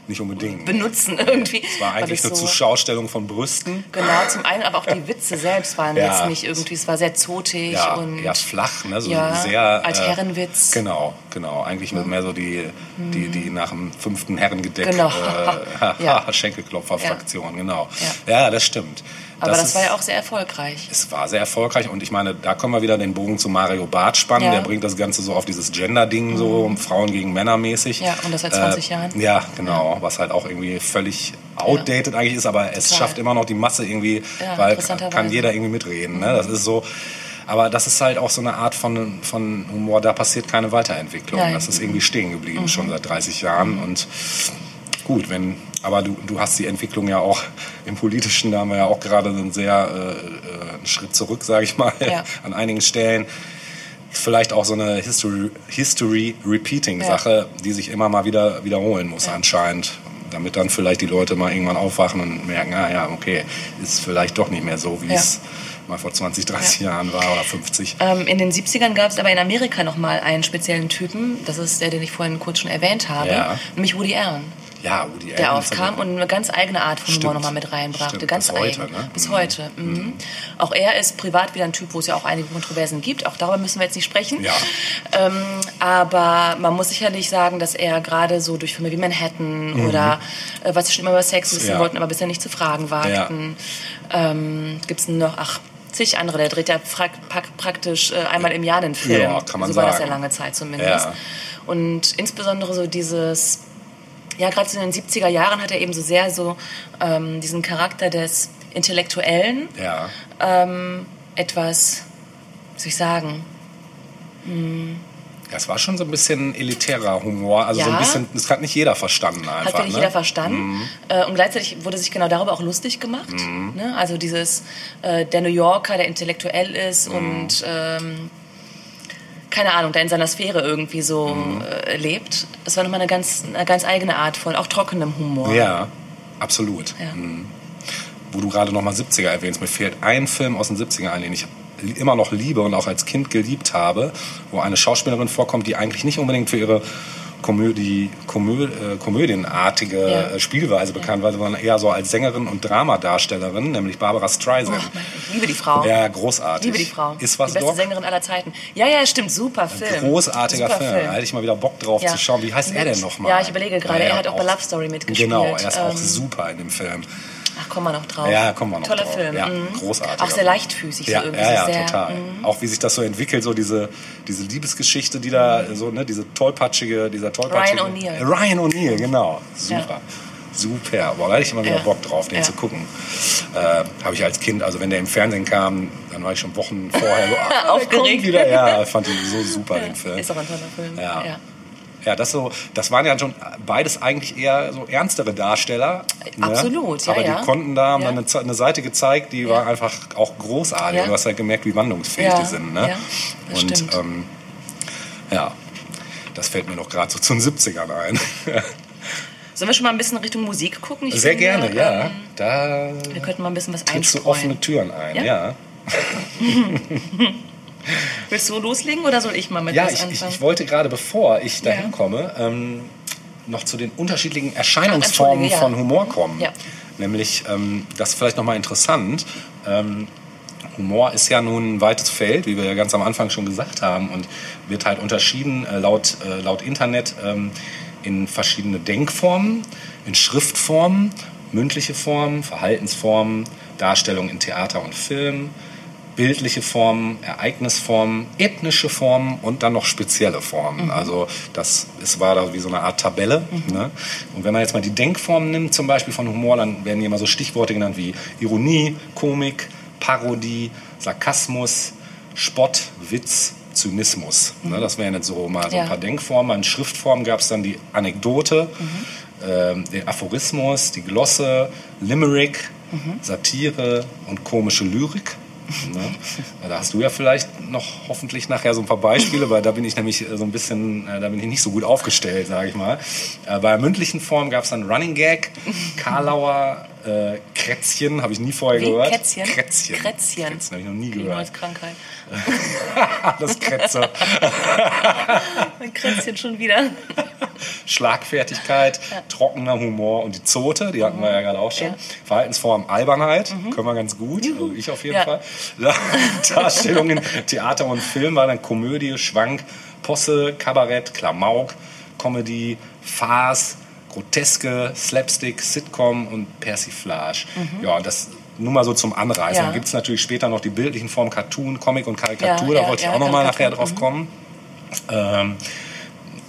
Nicht unbedingt. benutzen irgendwie. Es war eigentlich eine so- Zuschaustellung von Brüsten. Genau, zum einen, aber auch die Witze selbst waren Ja. jetzt nicht irgendwie, es war sehr zotig Ja, und eher flach, ne? so Ja, sehr als Herrenwitz. Genau, genau. Eigentlich mit mehr so die, die, die nach dem fünften Herrengedeck Genau. äh, Ja. Schenkelklopfer-Fraktion, genau. Ja. das stimmt. Aber das, ist- war ja auch sehr erfolgreich. Es war sehr erfolgreich und ich meine, da können wir wieder den Bogen zu Mario Barth spannen. Ja. Der bringt das Ganze so auf dieses Gender-Ding, so Frauen gegen Männer mäßig. Ja, und das seit 20 Jahren. Ja, genau. Was halt auch irgendwie völlig outdated eigentlich ist, aber es Total. schafft immer noch die Masse irgendwie, Ja, weil kann jeder irgendwie mitreden. Ne? Das ist so. Aber das ist halt auch so eine Art von, von Humor, da passiert keine Weiterentwicklung. Nein. Das ist irgendwie stehen geblieben, schon seit 30 Jahren. Und gut, wenn, aber du, du hast die Entwicklung ja auch im Politischen, da haben wir ja auch gerade einen sehr äh, äh, einen Schritt zurück, sage ich mal, Ja. an einigen Stellen. Vielleicht auch so eine History, History Repeating Sache, die sich immer mal wieder wiederholen muss anscheinend. Damit dann vielleicht die Leute mal irgendwann aufwachen und merken, ah ja, okay, ist vielleicht doch nicht mehr so, wie Ja. es mal vor 20, 30 Jahren war oder 50. Ähm, in den 70ern gab es aber in Amerika nochmal einen speziellen Typen, das ist der, den ich vorhin kurz schon erwähnt habe, Ja. nämlich Woody Allen. Ja, Woody Der Allen ist aufkam ja- und eine ganz eigene Art von Humor Stimmt. nochmal mit reinbrachte. Stimmt, ganz bis heute, eigen. ne? Bis Mhm. heute. Mhm. Auch er ist privat wieder ein Typ, wo es ja auch einige Kontroversen gibt. Auch darüber müssen wir jetzt nicht sprechen. Ja. Ähm, aber man muss sicherlich sagen, dass er gerade so durch Filme wie Manhattan oder äh, was sie schon immer über Sex wissen Mhm. Ja. wollten, aber bisher nicht zu fragen wagten. Ähm, Gibt es noch, ach, zig andere. Der dreht ja pra pra praktisch äh, einmal im Jahr den Film. Ja, kann man so war das ja sagen. lange Zeit zumindest. Ja. Und insbesondere so dieses ja, gerade so in den 70er Jahren hat er eben so sehr so ähm, diesen Charakter des Intellektuellen, Ja. ähm, etwas, wie soll ich sagen, Das war schon so ein bisschen elitärer Humor. Also so ein Ja. bisschen, das hat nicht jeder verstanden einfach. hat ja nicht ne? jeder verstanden. Äh, und gleichzeitig wurde sich genau darüber auch lustig gemacht. Mhm. Ne? Also dieses, äh, der New Yorker, der intellektuell ist Mhm. und ähm, keine Ahnung, der in seiner Sphäre irgendwie so Mhm. äh, lebt. Das war nochmal eine ganz, eine ganz eigene Art von auch trockenem Humor. Ja, absolut. Ja. Wo du gerade nochmal 70er erwähnst, mir fehlt ein Film aus den 70er ein, den ich immer noch liebe und auch als Kind geliebt habe, wo eine Schauspielerin vorkommt, die eigentlich nicht unbedingt für ihre Komödie, Komö, äh, komödienartige Ja. äh, Spielweise bekannt war, sondern eher so als Sängerin und Dramadarstellerin, nämlich Barbara Streisand. Mein, ich liebe die Frau. Ja, großartig. Liebe die Frau. Ist was die beste doch? Sängerin aller Zeiten. Ja, ja, stimmt. Super Film. Großartiger Super Film. Da hätte ich mal wieder Bock drauf Ja. zu schauen. Wie heißt er Mit- denn nochmal? Ja, ich überlege gerade. Er hat auch bei Love Story mitgespielt. Genau, er ist auch Ähm, super in dem Film. Ach, kommen wir noch drauf. Ja, kommen wir noch Toller drauf. Film. Ja, mhm. großartig. Auch sehr leichtfüßig. Ja, so irgendwie. ja, ja, sehr, total. mhm. Auch wie sich das so entwickelt, so diese, diese Liebesgeschichte, die da, so, ne, diese tollpatschige, dieser tollpatschige... Ryan O'Neal. Äh, Ryan O'Neal, genau. Super. Super. Boah, da hatte ich immer wieder Ja. Bock drauf, den Ja. zu gucken. Äh, Habe ich als Kind, also wenn der im Fernsehen kam, dann war ich schon Wochen vorher so, ah, Aufgeregt. wieder. Ja, fand ihn so super, den Film. Ist auch ein toller Film. Ja. Ja. Ja, das so, das waren ja schon beides eigentlich eher so ernstere Darsteller. Ne? Absolut, ja, Aber ja. die konnten da, haben Ja. dann eine, Seite gezeigt, die war einfach auch großartig. Ja. Du hast halt gemerkt, wie wandlungsfähig Ja, die sind. Ne? ja, das Und stimmt. ähm, ja, das fällt mir noch gerade so zu den 70ern ein. Sollen wir schon mal ein bisschen Richtung Musik gucken? Ich Sehr finde, gerne, ja. ähm, Da Wir könnten mal ein bisschen was trittst du einstreuen. offene Türen ein, Ja? ja. Willst du loslegen oder soll ich mal mit Ja, was ich, ich, anfangen? ich wollte gerade, bevor ich dahin Ja. komme, ähm, noch zu den unterschiedlichen Erscheinungsformen ja. von Humor kommen. Ja. Nämlich, ähm, das ist vielleicht nochmal interessant. Ähm, Humor ist ja nun ein weites Feld, wie wir ja ganz am Anfang schon gesagt haben, und wird halt unterschieden äh, laut, äh, laut Internet ähm, in verschiedene Denkformen, in Schriftformen, mündliche Formen, Verhaltensformen, Darstellung in Theater und Film, bildliche Formen, Ereignisformen, ethnische Formen und dann noch spezielle Formen. Also das ist, war da wie so eine Art Tabelle. Ne? Und wenn man jetzt mal die Denkformen nimmt, zum Beispiel von Humor, dann werden hier immer so Stichworte genannt wie Ironie, Komik, Parodie, Sarkasmus, Spott, Witz, Zynismus. Ne? Das wären jetzt so mal so Ja. ein paar Denkformen. In Schriftformen gab es dann die Anekdote, ähm, den Aphorismus, die Glosse, Limerick, Satire und komische Lyrik. Ne? Da hast du ja vielleicht noch hoffentlich nachher so ein paar Beispiele, weil da bin ich nämlich äh, so ein bisschen, äh, da bin ich nicht so gut aufgestellt, sage ich mal. Äh, Bei mündlichen Form gab es dann Running Gag, Karlauer, äh, Krätzchen, habe ich nie vorher Wie? gehört. Kätzchen? Krätzchen. Krätzchen. Krätzchen habe ich noch nie gehört. neues Krankheit. Das Krätze. Ein Krätzchen schon wieder. Schlagfertigkeit, trockener Humor und die Zote, die hatten wir ja gerade auch schon. Ja. Verhaltensform Albernheit, können wir ganz gut, also ich auf jeden Ja. Fall. Ja, Darstellung in Theater und Film war dann Komödie, Schwank, Posse, Kabarett, Klamauk, Comedy, Farce, Groteske, Slapstick, Sitcom und Persiflage. Ja, und das nur mal so zum Anreißen. Mhm. Ja. Dann gibt es natürlich später noch die bildlichen Formen Cartoon, Comic und Karikatur, Ja, da ja, wollte ich ja, auch noch mal nachher drauf kommen. Ähm,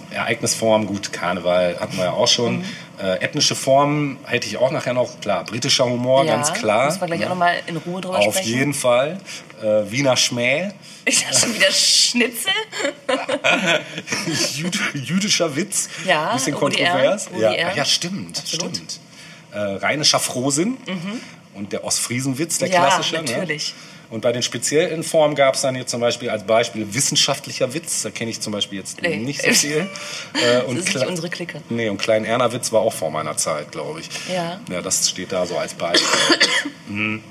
Ereignisform, gut, Karneval hatten wir ja auch schon. Mhm. Äh, ethnische Formen hätte ich auch nachher noch, klar, britischer Humor, ja, ganz klar. Müssen wir gleich Ne? auch nochmal in Ruhe drüber Auf sprechen. jeden Fall. Äh, Wiener Schmäh, Ist das schon wieder Schnitzel? Jüd jüdischer Witz, Ja, bisschen Woody kontrovers. Woody ja, ja, stimmt, Absolut. stimmt. Äh, rheinischer Frohsinn und der Ostfriesenwitz, der. Ja, klassische. natürlich. Ne? Und bei den speziellen Formen gab es dann jetzt zum Beispiel als Beispiel wissenschaftlicher Witz, da kenne ich zum Beispiel jetzt Nee. nicht so viel. Äh, und Das ist nicht unsere Clique. Nee, und Klein Erner Witz war auch vor meiner Zeit, glaube ich. Ja. Ja, das steht da so als Beispiel. Mhm.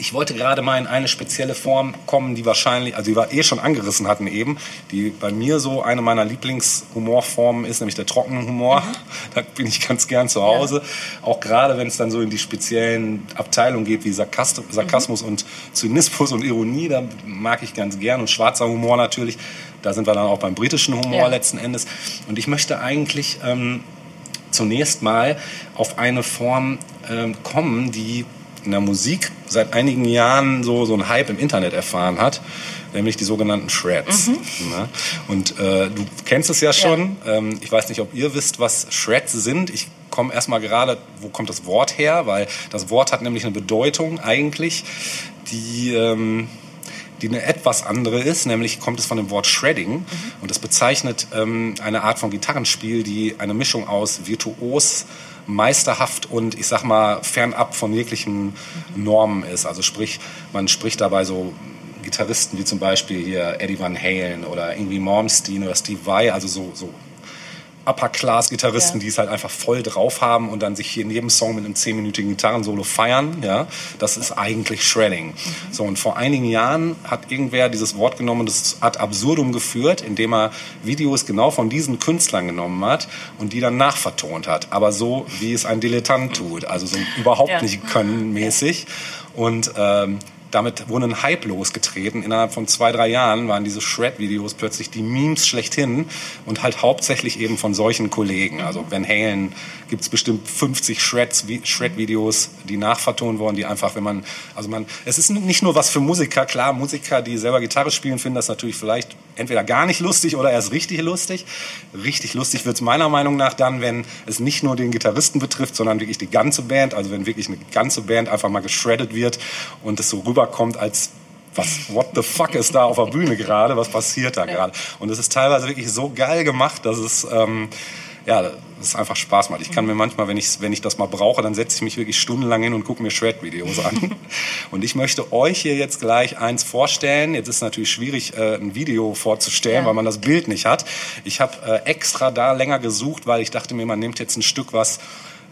Ich wollte gerade mal in eine spezielle Form kommen, die wahrscheinlich, also die wir eh schon angerissen hatten eben, die bei mir so eine meiner Lieblingshumorformen ist, nämlich der Trockenhumor. Mhm. Da bin ich ganz gern zu Hause. Ja. Auch gerade, wenn es dann so in die speziellen Abteilungen geht, wie Sarkast Sarkasmus mhm. und Zynismus und Ironie, da mag ich ganz gern. Und schwarzer Humor natürlich, da sind wir dann auch beim britischen Humor ja. letzten Endes. Und ich möchte eigentlich ähm, zunächst mal auf eine Form ähm, kommen, die in der Musik seit einigen Jahren so, so einen Hype im Internet erfahren hat, nämlich die sogenannten Shreds. Mhm. Und äh, du kennst es ja schon. Ja. Ähm, ich weiß nicht, ob ihr wisst, was Shreds sind. Ich komme erstmal gerade, wo kommt das Wort her? Weil das Wort hat nämlich eine Bedeutung eigentlich, die... Ähm, die eine etwas andere ist, nämlich kommt es von dem Wort Shredding mhm. und es bezeichnet ähm, eine Art von Gitarrenspiel, die eine Mischung aus virtuos meisterhaft und ich sag mal fernab von jeglichen Normen ist. Also sprich, man spricht dabei so Gitarristen wie zum Beispiel hier Eddie Van Halen oder irgendwie Malmsteen oder Steve Vai, also so, so Upper-Class-Gitarristen, ja. die es halt einfach voll drauf haben und dann sich hier in jedem Song mit einem zehnminütigen Gitarrensolo feiern. Ja, das ist eigentlich Shredding. Mhm. So und vor einigen Jahren hat irgendwer dieses Wort genommen und das ad absurdum geführt, indem er Videos genau von diesen Künstlern genommen hat und die dann nachvertont hat, aber so wie es ein Dilettant tut, also so überhaupt ja. nicht können mäßig und ähm, damit wurde ein Hype losgetreten. Innerhalb von zwei, drei Jahren waren diese Shred-Videos plötzlich die Memes schlechthin und halt hauptsächlich eben von solchen Kollegen. Also Van Halen gibt es bestimmt 50 Shred-Videos, die nachvertont wurden, die einfach, wenn man, also man, es ist nicht nur was für Musiker, klar, Musiker, die selber Gitarre spielen, finden das natürlich vielleicht entweder gar nicht lustig oder erst richtig lustig. Richtig lustig wird es meiner Meinung nach dann, wenn es nicht nur den Gitarristen betrifft, sondern wirklich die ganze Band, also wenn wirklich eine ganze Band einfach mal geschreddet wird und es so rüberkommt als was, what the fuck ist da auf der Bühne gerade, was passiert da gerade? Und es ist teilweise wirklich so geil gemacht, dass es, ähm, ja, es einfach Spaß macht. Ich kann mir manchmal, wenn ich, wenn ich das mal brauche, dann setze ich mich wirklich stundenlang hin und gucke mir Shred-Videos an. und ich möchte euch hier jetzt gleich eins vorstellen. Jetzt ist es natürlich schwierig, äh, ein Video vorzustellen, ja. weil man das Bild nicht hat. Ich habe äh, extra da länger gesucht, weil ich dachte mir, man nimmt jetzt ein Stück, was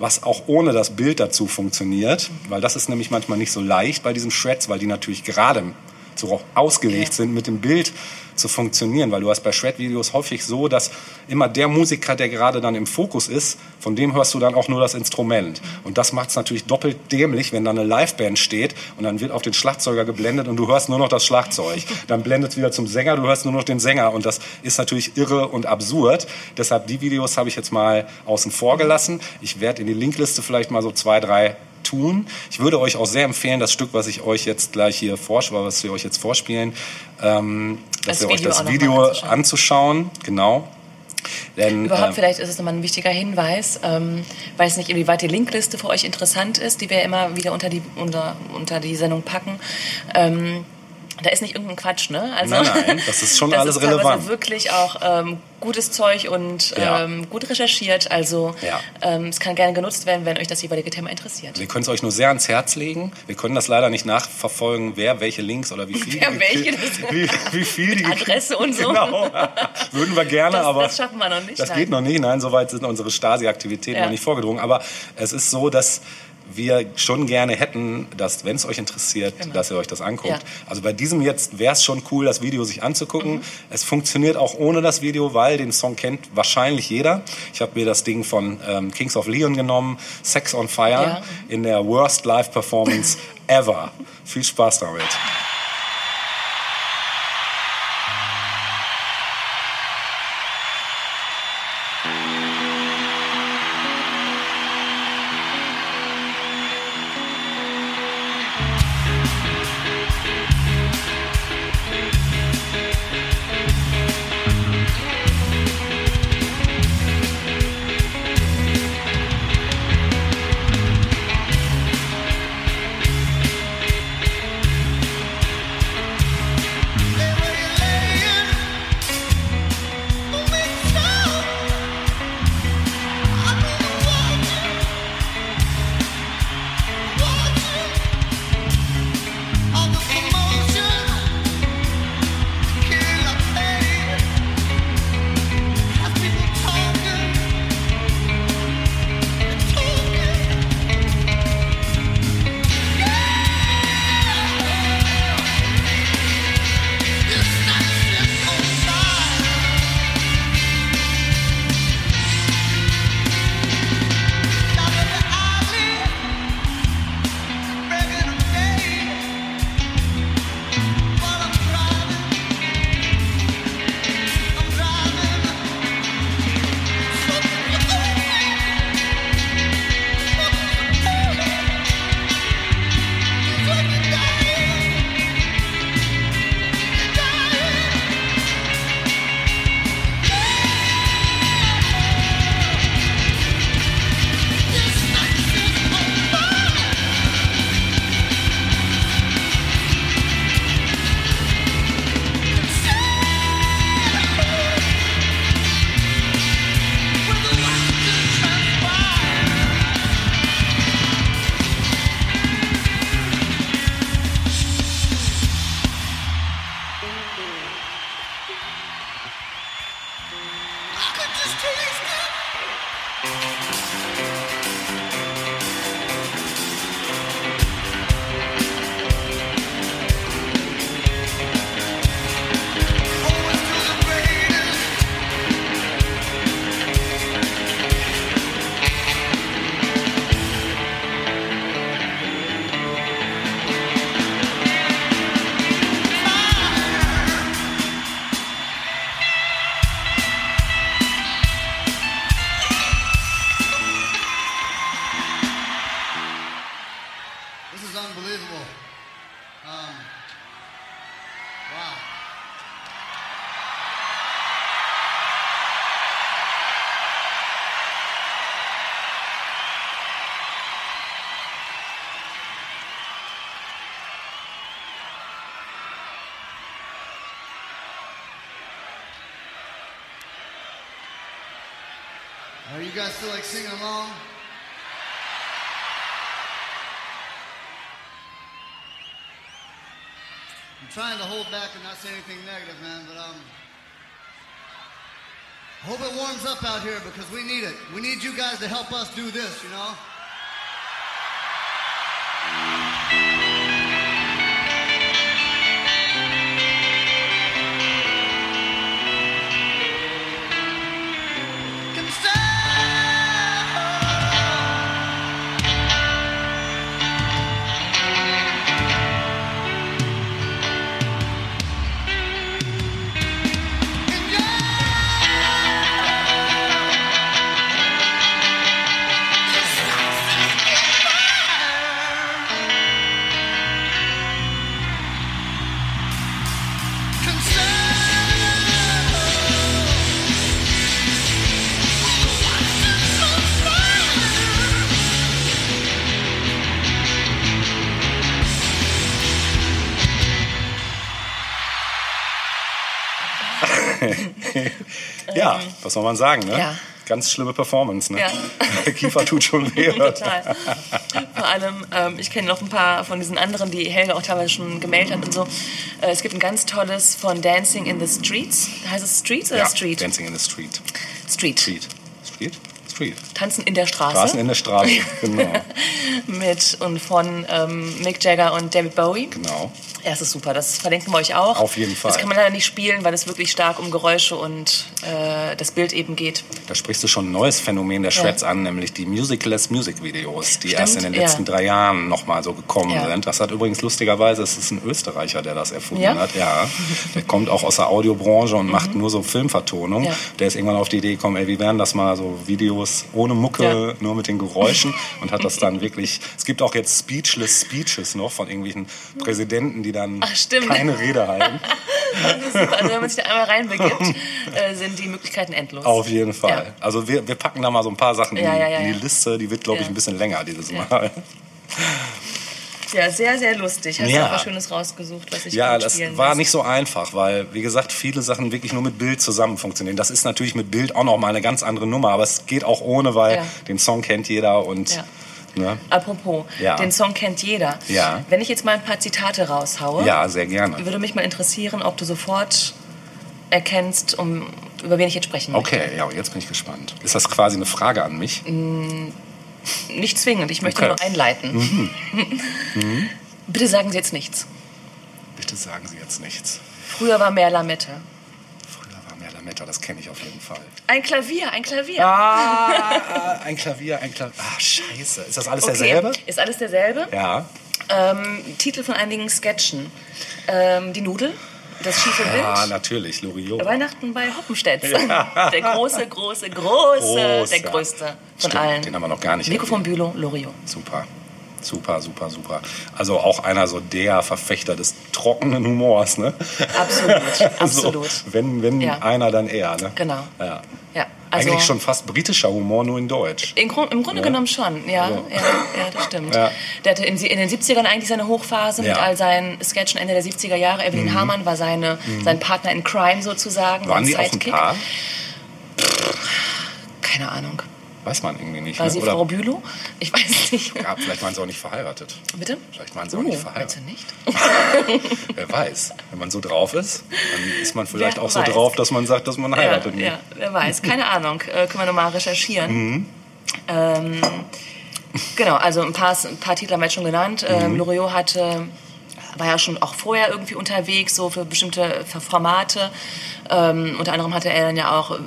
was auch ohne das Bild dazu funktioniert, weil das ist nämlich manchmal nicht so leicht bei diesen Shreds, weil die natürlich gerade so ausgelegt sind mit dem Bild zu funktionieren, weil du hast bei Shred-Videos häufig so, dass immer der Musiker, der gerade dann im Fokus ist, von dem hörst du dann auch nur das Instrument. Und das macht es natürlich doppelt dämlich, wenn da eine Liveband steht und dann wird auf den Schlagzeuger geblendet und du hörst nur noch das Schlagzeug. Dann blendet es wieder zum Sänger, du hörst nur noch den Sänger und das ist natürlich irre und absurd. Deshalb die Videos habe ich jetzt mal außen vor gelassen. Ich werde in die Linkliste vielleicht mal so zwei, drei tun. Ich würde euch auch sehr empfehlen, das Stück, was ich euch jetzt gleich hier vorspiele, was wir euch jetzt vorspielen, ähm, dass ihr euch das Video anzuschauen. anzuschauen. Genau. Denn, Überhaupt, äh, vielleicht ist es nochmal ein wichtiger Hinweis. Ähm, weiß nicht, inwieweit die Linkliste für euch interessant ist, die wir immer wieder unter die, unter, unter die Sendung packen. Ähm, da ist nicht irgendein Quatsch, ne? Also, nein, nein, das ist schon das alles ist relevant. wirklich auch ähm, gutes Zeug und ja. ähm, gut recherchiert. Also ja. ähm, es kann gerne genutzt werden, wenn euch das jeweilige Thema interessiert. Wir können es euch nur sehr ans Herz legen. Wir können das leider nicht nachverfolgen, wer welche Links oder wie viel. Wer welche? Wie, wie viel die Adresse und so. Genau. Würden wir gerne, das, aber das schaffen wir noch nicht. Das nein. geht noch nicht. Nein, soweit sind unsere Stasi-Aktivitäten ja. noch nicht vorgedrungen. Aber es ist so, dass wir schon gerne hätten, dass, wenn es euch interessiert, genau. dass ihr euch das anguckt. Ja. Also bei diesem jetzt wäre es schon cool, das Video sich anzugucken. Mhm. Es funktioniert auch ohne das Video, weil den Song kennt wahrscheinlich jeder. Ich habe mir das Ding von ähm, Kings of Leon genommen, Sex on Fire, ja. in der Worst Live Performance ever. Viel Spaß damit. Guys still like singing along? I'm trying to hold back and not say anything negative, man, but um I hope it warms up out here because we need it. We need you guys to help us do this, you know? Was soll man sagen, ne? Ja. Ganz schlimme Performance, ne? Ja. Kiefer tut schon weh. Total. Vor allem, ähm, ich kenne noch ein paar von diesen anderen, die Helga auch teilweise schon gemeldet hat und so. Äh, es gibt ein ganz tolles von Dancing in the Streets. Heißt es Streets oder Ja, Street? Dancing in the Street. Street. Street. Street? Street. Tanzen in der Straße. Straßen in der Straße, genau. Mit und von ähm, Mick Jagger und David Bowie. genau. Ja, das ist super. Das verlinken wir euch auch. Auf jeden Fall. Das kann man leider nicht spielen, weil es wirklich stark um Geräusche und äh, das Bild eben geht. Da sprichst du schon ein neues Phänomen der Shreds an, nämlich die Musicless Music Videos, die Stimmt, erst in den ja. letzten drei Jahren nochmal so gekommen Ja. sind. Das hat übrigens lustigerweise, es ist ein Österreicher, der das erfunden Ja? hat. Ja. Der kommt auch aus der Audiobranche und macht nur so Filmvertonung. Ja. Der ist irgendwann auf die Idee gekommen, ey, wie wären das mal so Videos ohne Mucke, Ja. nur mit den Geräuschen und hat das dann wirklich, es gibt auch jetzt Speechless Speeches noch von irgendwelchen Präsidenten, die dann Ach, keine Rede halten. Also wenn man sich da einmal reinbegibt, äh, sind die Möglichkeiten endlos. Auf jeden Fall. Ja. Also wir, wir packen da mal so ein paar Sachen Ja, in, in die. Liste. Die wird, glaube ich, ein bisschen länger dieses. Mal. Ja, sehr, sehr lustig. Hast Ja. du auch was Schönes rausgesucht, was ich Ja, das war nicht so einfach, weil, wie gesagt, viele Sachen wirklich nur mit Bild zusammen funktionieren. Das ist natürlich mit Bild auch noch mal eine ganz andere Nummer, aber es geht auch ohne, weil Ja. den Song kennt jeder und Ja. Ne? Apropos, Ja. den Song kennt jeder. Ja. Wenn ich jetzt mal ein paar Zitate raushaue, ja, sehr gerne. würde mich mal interessieren, ob du sofort erkennst, um, über wen ich jetzt sprechen möchte. Okay, ja, jetzt bin ich gespannt. Ist das quasi eine Frage an mich? Nicht zwingend, ich möchte Okay. nur einleiten. Bitte sagen Sie jetzt nichts. Bitte sagen Sie jetzt nichts. Früher war mehr Lamette. Lametta, das kenne ich auf jeden Fall. Ein Klavier, ein Klavier. Ah, ein Klavier, ein Klavier. Ah, scheiße. Ist das alles Okay, derselbe? Ist alles derselbe? Ja. Ähm, Titel von einigen Sketchen. Ähm, die Nudel, das schiefe Bild. Ah, natürlich, Loriot. Weihnachten bei Hoppenstedt. Der große, große, große, Großer. der größte von Stimmt, allen. den haben wir noch gar nicht Nico von. Bülow, Loriot. Super. Super, super, super. Also auch einer so der Verfechter des trockenen Humors, ne? Absolut, absolut. So, wenn wenn Ja. einer, dann er, ne? Genau. Ja. Ja, also Eigentlich schon fast britischer Humor, nur in Deutsch. Im, Grund, Im Grunde Ja. genommen schon, ja, So. ja, ja, das stimmt. Ja. Der hatte in, in den 70ern eigentlich seine Hochphase mit. Mhm. all seinen Sketchen Ende der 70er Jahre. Evelyn Hamann war seine, sein Partner in Crime sozusagen. Waren sein die auch ein Sidekick. Paar? Keine Ahnung. Weiß man irgendwie nicht. War ne? sie Oder, Frau Bülow? Ich weiß nicht. ja, vielleicht waren sie auch nicht verheiratet. Bitte? Vielleicht waren sie auch Oh, nicht meinst verheiratet. du nicht? Wer weiß. Wenn man so drauf ist, dann ist man vielleicht Wer auch so weiß. drauf, dass man sagt, dass man Ja, heiratet. nie. ja, wer weiß. Keine Ahnung. Äh, können wir nochmal recherchieren. Mhm. Ähm, genau, also ein paar, ein paar Titel haben wir jetzt schon genannt. Ähm, Mhm. Loriot hatte, war ja schon auch vorher irgendwie unterwegs, so für bestimmte Formate. Ähm, unter anderem hatte er dann ja auch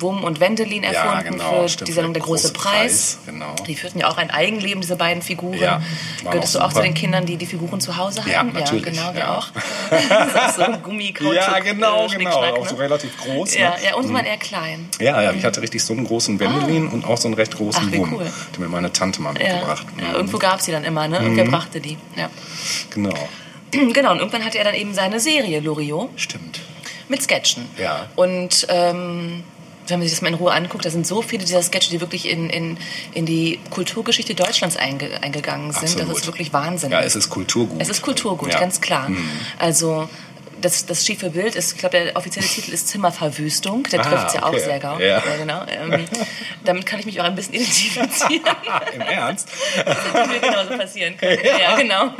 Wum und Wendelin erfunden genau, für stimmt, die Sendung Der große, Preis. genau. Die führten ja auch ein Eigenleben, diese beiden Figuren. Ja, Gehörtest du auch zu den Kindern, die die Figuren zu Hause hatten? Ja, natürlich, genau, wir ja. auch. das ist auch so Gummi, Kautschuk, Ja, genau, äh, genau. Auch so ne? relativ groß. Ja, ne? ja, unsere waren eher klein. Ja, ja, ich hatte richtig so einen großen Wendelin und auch so einen recht großen Ach, Wum. cool. Die mir meine Tante mal Ja, mitgebracht. ja, Mhm. irgendwo gab es die dann immer, ne? Irgendwer brachte die. Ja. Genau. Genau, und irgendwann hatte er dann eben seine Serie Loriot Stimmt. mit Sketchen. Ja. Und ähm, wenn man sich das mal in Ruhe anguckt, da sind so viele dieser Sketche, die wirklich in, in, in die Kulturgeschichte Deutschlands einge, eingegangen sind. Absolut. Das ist wirklich Wahnsinn. Ja, es ist Kulturgut. Es ist Kulturgut, Ja. ganz klar. Also das, das schiefe Bild ist, ich glaube, der offizielle Titel ist Zimmerverwüstung. Der Ah, trifft es ja auch okay. sehr genau. Ja. genau. Ähm, damit kann ich mich auch ein bisschen identifizieren. Im Ernst? Das mir genauso passieren können. Ja, genau.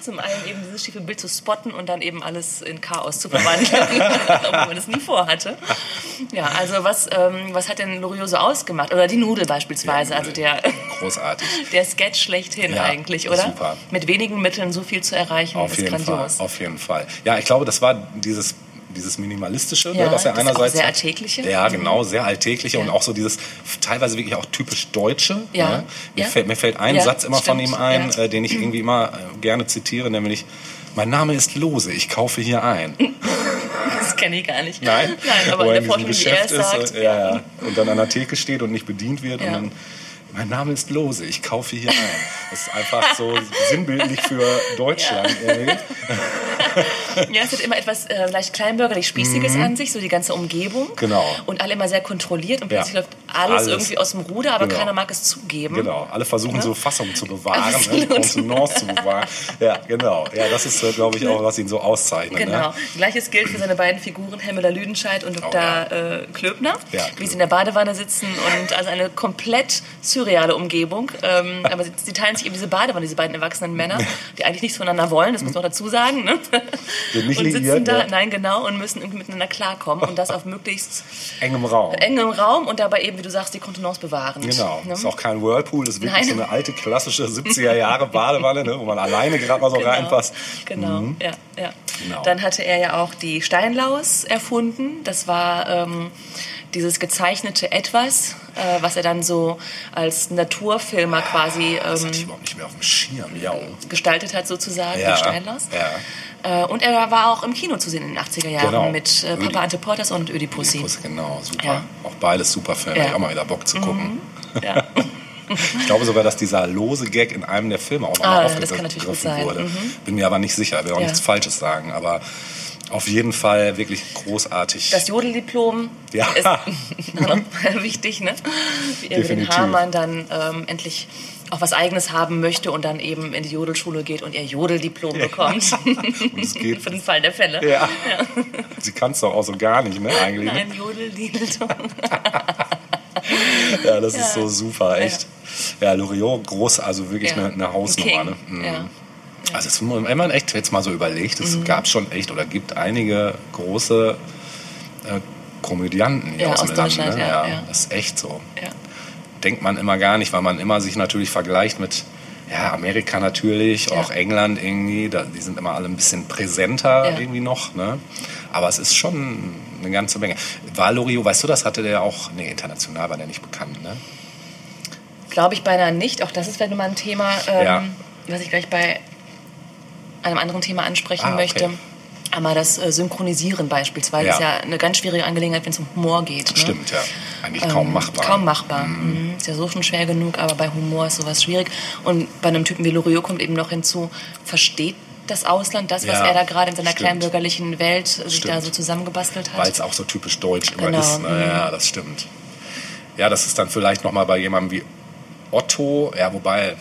Zum einen eben dieses schiefe Bild zu spotten und dann eben alles in Chaos zu verwandeln, obwohl man das nie vorhatte. Ja, also was, ähm, was hat denn Loriot so ausgemacht? Oder die Nudel beispielsweise, Ja, also der, Großartig. der Sketch schlechthin Ja, eigentlich, oder? super. Mit wenigen Mitteln so viel zu erreichen, Auf ist jeden grandios. Fall. Auf jeden Fall. Ja, ich glaube, das war dieses dieses minimalistische, Ja, ne, was er das einerseits sehr hat. alltägliche. Ja, genau, sehr alltägliche und Ja. auch so dieses teilweise wirklich auch typisch deutsche. Ja. Ne? Mir, Ja. fällt, mir fällt ein Ja, Satz immer von stimmt. ihm ein, Ja. äh, den ich irgendwie immer äh, gerne zitiere, nämlich mein Name ist Lose, ich kaufe hier ein. Das kenne ich gar nicht. Nein, Nein, aber Wo in er der Forschung, wie er Geschäft es ist sagt. äh, ja, ja, und dann an der Theke steht und nicht bedient wird Ja. und dann mein Name ist Lose, ich kaufe hier ein. Das ist einfach so sinnbildlich für Deutschland. irgendwie. Ja, es hat immer etwas äh, leicht kleinbürgerlich Spießiges an sich, so die ganze Umgebung. Mhm. Genau. Und alle immer sehr kontrolliert und Ja. plötzlich läuft alles, Alles. irgendwie aus dem Ruder, aber Genau. keiner mag es zugeben. Genau, alle versuchen so Fassung zu bewahren, ne? Kontenance zu bewahren. Ja, genau. Ja, das ist, glaube ich, auch, was ihn so auszeichnet. Genau. Ne? Gleiches gilt für seine beiden Figuren, Herr Müller-Lüdenscheid und Dr. Oh, ja. äh, Klöbner, Ja, wie sie in der Badewanne sitzen und also eine komplett surreale Umgebung. Ähm, aber sie, sie teilen sich eben diese Badewanne, diese beiden erwachsenen Männer, die eigentlich nichts voneinander wollen, das muss man auch dazu sagen. Ne? Sind nicht und sitzen da, ja. nein, genau, und müssen irgendwie miteinander klarkommen und das auf möglichst Engem Raum. engem Raum und dabei eben, wie du sagst, die Kontenance bewahren. Genau. Ne? Ist auch kein Whirlpool, ist wirklich Nein. so eine alte klassische 70er Jahre Badewanne, ne, wo man alleine gerade mal so Genau. reinpasst. Genau, ja, ja. Genau. Dann hatte er ja auch die Steinlaus erfunden. Das war ähm, dieses gezeichnete Etwas, äh, was er dann so als Naturfilmer quasi ähm. Ja. gestaltet hat, sozusagen, Ja, Steinlaus. ja. Äh, und er war auch im Kino zu sehen in den 80er Jahren Genau. mit äh, Papa Ante Portas und Ödipussy. Ödipus, genau, super. Ja. Auch beides super Filme. Ja. Ich auch mal wieder Bock zu gucken. Ja. Ich glaube sogar, dass dieser lose Gag in einem der Filme auch noch Ah, aufgegriffen kann natürlich gut sein. wurde. Mhm. Bin mir aber nicht sicher, will auch Ja. nichts Falsches sagen, aber auf jeden Fall wirklich großartig. Das Jodeldiplom Ja. ist wichtig, ne? Wie Erwin Definitiv. Hamann dann ähm, endlich auch was Eigenes haben möchte und dann eben in die Jodelschule geht und ihr Jodeldiplom bekommt. Und es geht. Für den Fall der Fälle. ja. Sie kann es doch auch so gar nicht, ne, eigentlich. Ne? Ein Jodeldildo. Ja, das ist so super, echt. Ja, Loriot, groß, also wirklich Ja. eine, eine Hausnummer. Ne? Mhm. ja. Also es, wenn man echt jetzt mal so überlegt, es gab schon echt oder gibt einige große äh, Komödianten hier Ja, aus aus dem Land. Deutschland, Ne? ja, Ja. Das ist echt so. Ja. Denkt man immer gar nicht, weil man immer sich natürlich vergleicht mit ja, Amerika natürlich, auch England irgendwie. Da, die sind immer alle ein bisschen präsenter irgendwie noch. Ne? Aber es ist schon eine ganze Menge. War Loriot, weißt du, das hatte der auch, nee, international war der nicht bekannt, ne? Glaube ich beinahe nicht. Auch das ist vielleicht nochmal ein Thema, ähm, was ich gleich bei einem anderen Thema ansprechen Ah, okay. möchte. Einmal das äh, Synchronisieren beispielsweise Ja. ist ja eine ganz schwierige Angelegenheit, wenn es um Humor geht. Ne? Stimmt, ja. Eigentlich kaum Ähm, machbar. Kaum machbar. Mhm. Ist ja so schon schwer genug, aber bei Humor ist sowas schwierig. Und bei einem Typen wie Loriot kommt eben noch hinzu, versteht das Ausland das, was Ja, er da gerade in seiner stimmt. kleinbürgerlichen Welt sich Stimmt. da so zusammengebastelt hat? Weil es auch so typisch deutsch immer Genau, ist. Ne? mhm. Ja, das stimmt. Ja, das ist dann vielleicht nochmal bei jemandem wie Otto, ja, wobei.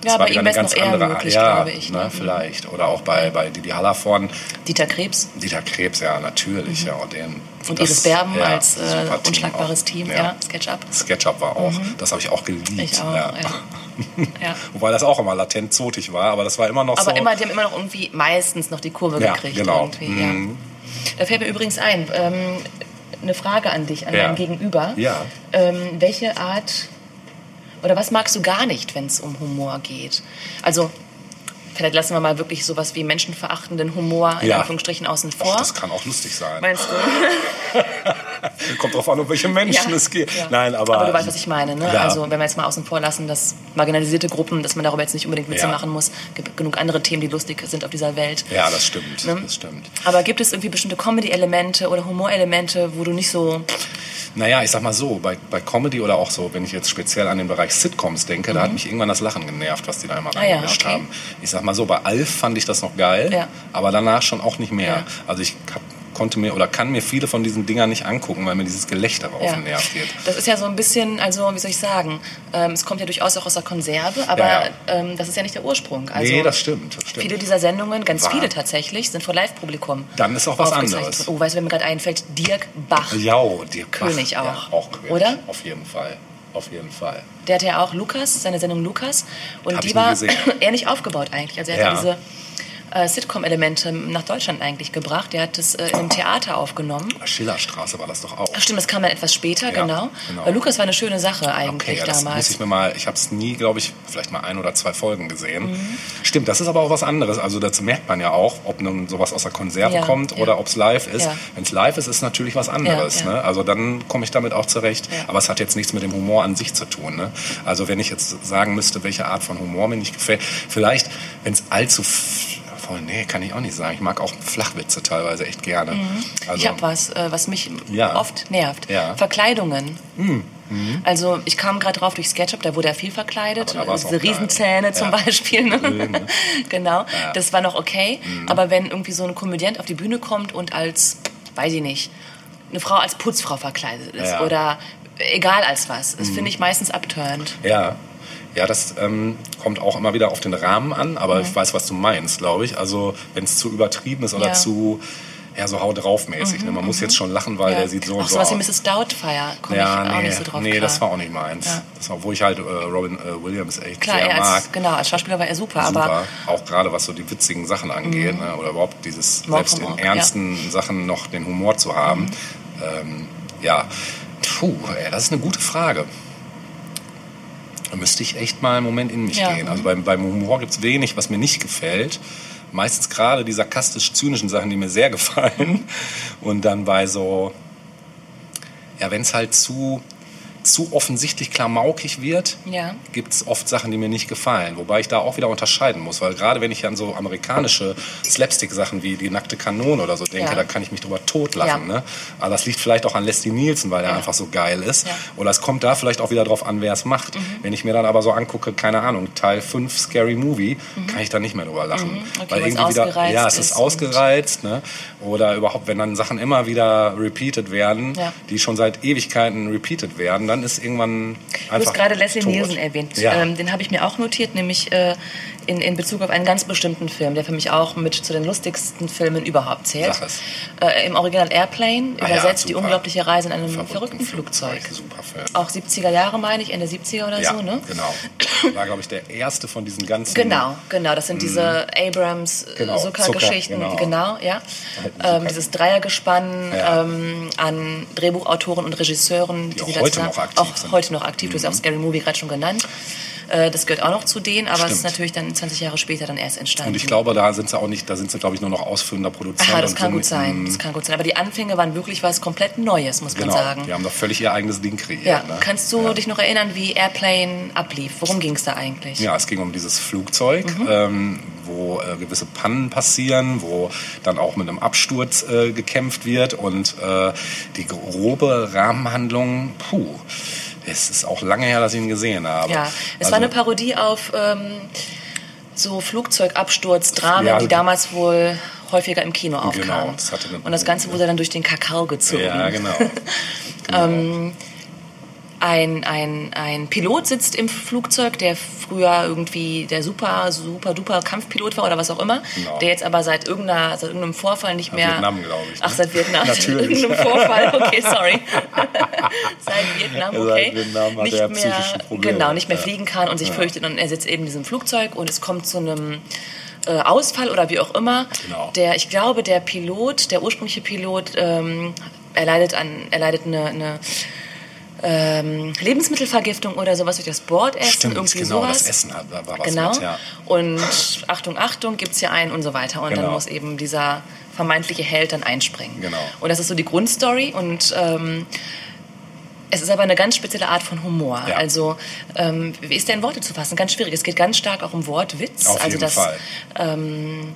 Das Ja, war bei wieder eine ganz andere möglich, ja, glaube ich, Ne, ne? vielleicht. Oder auch bei, bei Didi Hallervorden, Dieter Krebs Dieter Krebs, ja, natürlich. Ja, und den, Mhm. und das- Iris Berben ja, als äh, Team unschlagbares auch. Team, ja, Ja. SketchUp. SketchUp war auch, das habe ich auch geliebt. Ich auch, ja. ja. Wobei das auch immer latent zotig war, aber das war immer noch Aber so. immer, die haben immer noch irgendwie meistens noch die Kurve Ja, gekriegt. genau. Mhm. ja. Da fällt mir übrigens ein, ähm, eine Frage an dich, an dein Gegenüber. Ja. Ähm, welche Art oder was magst du gar nicht, wenn es um Humor geht? Also, vielleicht lassen wir mal wirklich sowas wie menschenverachtenden Humor in Ja. Anführungsstrichen außen vor. das kann auch lustig sein. Meinst du? Kommt drauf an, um welche Menschen Ja, es geht. ja. Nein, aber. Aber du weißt, was ich meine. Ne? Also wenn wir jetzt mal außen vor lassen, dass marginalisierte Gruppen, dass man darüber jetzt nicht unbedingt Witze Ja. machen muss. gibt genug andere Themen, die lustig sind auf dieser Welt. Ja, das stimmt. Ne? Das stimmt. Aber gibt es irgendwie bestimmte Comedy-Elemente oder Humorelemente, wo du nicht so... Naja, ich sag mal so, bei, bei Comedy oder auch so, wenn ich jetzt speziell an den Bereich Sitcoms denke, da hat mich irgendwann das Lachen genervt, was die da immer Mhm. Ah ja, reingemischt okay. haben. Ich sag mal so, bei Alf fand ich das noch geil, Ja. aber danach schon auch nicht mehr. Ja. Also ich hab, konnte mir oder kann mir viele von diesen Dingern nicht angucken, weil mir dieses Gelächter auf Ja. den Nerv geht. Das ist ja so ein bisschen, also wie soll ich sagen, ähm, es kommt ja durchaus auch aus der Konserve, aber Ja, ja. Ähm, das ist ja nicht der Ursprung. Also nee, das stimmt. Das stimmt. Viele dieser Sendungen, ganz Wahr. viele tatsächlich, sind vor Live-Publikum. Dann ist auch was anderes. Oh, weißt du, wer mir gerade einfällt? Dirk Bach. Ja, die König Bach, auch. Auch König. Oder? Auf jeden Fall. Auf jeden Fall. Der hatte ja auch Lukas, seine Sendung Lukas. Und Hab die war ähnlich aufgebaut eigentlich. Also er Ja. hat diese äh, Sitcom-Elemente nach Deutschland eigentlich gebracht. Der hat das äh, in einem Theater aufgenommen. Schillerstraße war das doch auch. Ach stimmt, das kam dann etwas später, Ja, genau. genau. Lukas war eine schöne Sache eigentlich Okay, ja, das muss damals. ich mir mal, ich habe es nie, glaube ich, vielleicht mal ein oder zwei Folgen gesehen. Mhm. Stimmt, das ist aber auch was anderes. Also dazu merkt man ja auch, ob nun sowas aus der Konserve Ja, kommt oder ob es live ist. Wenn es live ist, ist es natürlich was anderes. Ne? Also dann komme ich damit auch zurecht. Aber es hat jetzt nichts mit dem Humor an sich zu tun. Ne? Also wenn ich jetzt sagen müsste, welche Art von Humor mir nicht gefällt, vielleicht, wenn es allzu... Voll, nee, kann ich auch nicht sagen. Ich mag auch Flachwitze teilweise echt gerne. Also, Mhm. ich habe was, äh, was mich Ja. oft nervt. Ja. Mhm. Verkleidungen. Also ich kam gerade drauf durch SketchUp, da wurde er viel verkleidet. Diese geil. Riesenzähne zum Ja. Beispiel. Ne? ne? genau, Ja. Mhm. das war noch okay. Aber wenn irgendwie so ein Komödiant auf die Bühne kommt und als, weiß ich nicht, eine Frau als Putzfrau verkleidet ist Ja. Mhm. oder egal als was, das finde ich meistens abturnt. Ja, ja, das ähm, kommt auch immer wieder auf den Rahmen an, aber ich weiß, was du meinst, glaube ich. Also wenn es zu übertrieben ist oder Ja. zu ja, so hau drauf mäßig. ne? Man muss jetzt schon lachen, weil Ja. der sieht so Auch und so sowas wie aus. Mrs. Doubtfire komme Ja, ich auch nee, nicht so drauf nee klar. das war auch nicht meins. Ja. Das war, obwohl ich halt äh, Robin äh, Williams echt Klar, sehr er mag. als, genau, als Schauspieler war er super, Super, aber auch gerade was so die witzigen Sachen angeht, ne? oder überhaupt dieses Morg selbst in ernsten Sachen noch den Humor zu haben. Mhm. Ähm, ja, puh, ey, das ist eine gute Frage. Da müsste ich echt mal einen Moment in mich Ja. gehen. Also beim, beim Humor gibt es wenig, was mir nicht gefällt. Meistens gerade die sarkastisch-zynischen Sachen, die mir sehr gefallen. Und dann bei so, ja, wenn es halt zu, zu offensichtlich klamaukig wird, Ja. gibt es oft Sachen, die mir nicht gefallen. Wobei ich da auch wieder unterscheiden muss. Weil gerade wenn ich an so amerikanische Slapstick-Sachen wie die nackte Kanone oder so denke, Ja. da kann ich mich drüber totlachen. Ja. Ne? Aber das liegt vielleicht auch an Leslie Nielsen, weil er Ja. einfach so geil ist. Oder es kommt da vielleicht auch wieder drauf an, wer es macht. Mhm. Wenn ich mir dann aber so angucke, keine Ahnung, Teil 5 Scary Movie, kann ich da nicht mehr drüber lachen. Mhm. Okay, weil irgendwie wieder, ja, es ist ausgereizt. Ne? Oder überhaupt, wenn dann Sachen immer wieder repeated werden, die schon seit Ewigkeiten repeated werden, dann ist irgendwann Du hast gerade Leslie. Nielsen erwähnt. Ja. Ähm, den habe ich mir auch notiert, nämlich äh, in, in Bezug auf einen ganz bestimmten Film, der für mich auch mit zu den lustigsten Filmen überhaupt zählt. Äh, Im Original Airplane, Ah ja, übersetzt die super. unglaubliche Reise in einem verrückten, Flugzeug. Super Film. Auch 70er Jahre, meine ich, Ende 70er oder ja, so, ne? genau. War, glaube ich, der erste von diesen ganzen... Genau, genau. Das sind diese Abrams Mhm. Genau, Zucker-Geschichten. Zucker, genau. genau. ja. Ähm, dieses Dreiergespann Ja. ähm, an Drehbuchautoren und Regisseuren, Die auch sie da heute noch aktiv auch sind. Mhm. heute noch aktiv. Du hast auch Scary Movie gerade schon genannt. Äh, das gehört auch noch zu denen, aber es ist Stimmt. natürlich dann 20 Jahre später dann erst entstanden. Und ich glaube, da sind sie auch nicht, da sind sie, glaube ich, nur noch ausführender Produzent. Aha, das kann gut sein. Das kann gut sein. Aber die Anfänge waren wirklich was komplett Neues, muss Genau, man sagen. die haben doch völlig ihr eigenes Ding kreiert. Ja, ne? kannst du ja. dich noch erinnern, wie Airplane ablief? Worum ging es da eigentlich? Ja, es ging um dieses Flugzeug, Mhm. ähm, wo äh, gewisse Pannen passieren, wo dann auch mit einem Absturz äh, gekämpft wird und äh, die grobe Rahmenhandlung, puh, es ist auch lange her, dass ich ihn gesehen habe. Ja, es Also, war eine Parodie auf ähm, so Flugzeugabsturz-Dramen, Ja, die damals wohl häufiger im Kino aufkamen. Genau, das hatte eine- Und das Ganze wurde dann durch den Kakao gezogen. Ja, genau. Ähm, ein, ein, ein Pilot sitzt im Flugzeug, der früher irgendwie der super, super duper Kampfpilot war oder was auch immer, Genau. der jetzt aber seit, irgendeiner, seit irgendeinem Vorfall nicht mehr. Vietnam, glaube ich, ne? Ach, seit Vietnam. Natürlich. Seit irgendeinem Vorfall, okay, sorry. seit Vietnam, Seit okay. Vietnam hat nicht er mehr, Probleme. Genau, nicht mehr Ja. fliegen kann und sich fürchtet und er sitzt eben in diesem Flugzeug und es kommt zu einem äh, Ausfall oder wie auch immer. Genau. Der, ich glaube, der Pilot, der ursprüngliche Pilot, ähm, er leidet an, er leidet eine, eine ähm, Lebensmittelvergiftung oder sowas durch das Bordessen, Stimmt, irgendwie genau, sowas. das Essen hat, war was Genau. mit, ja. Und Achtung, Achtung, gibt's hier einen und so weiter. Und dann Genau. muss eben dieser vermeintliche Held dann einspringen. Genau. Und das ist so die Grundstory und ähm, es ist aber eine ganz spezielle Art von Humor. Ja. Also, ähm, wie ist der in Worte zu fassen? Ganz schwierig. Es geht ganz stark auch um Wortwitz. Auf also jeden das, Fall. Ähm,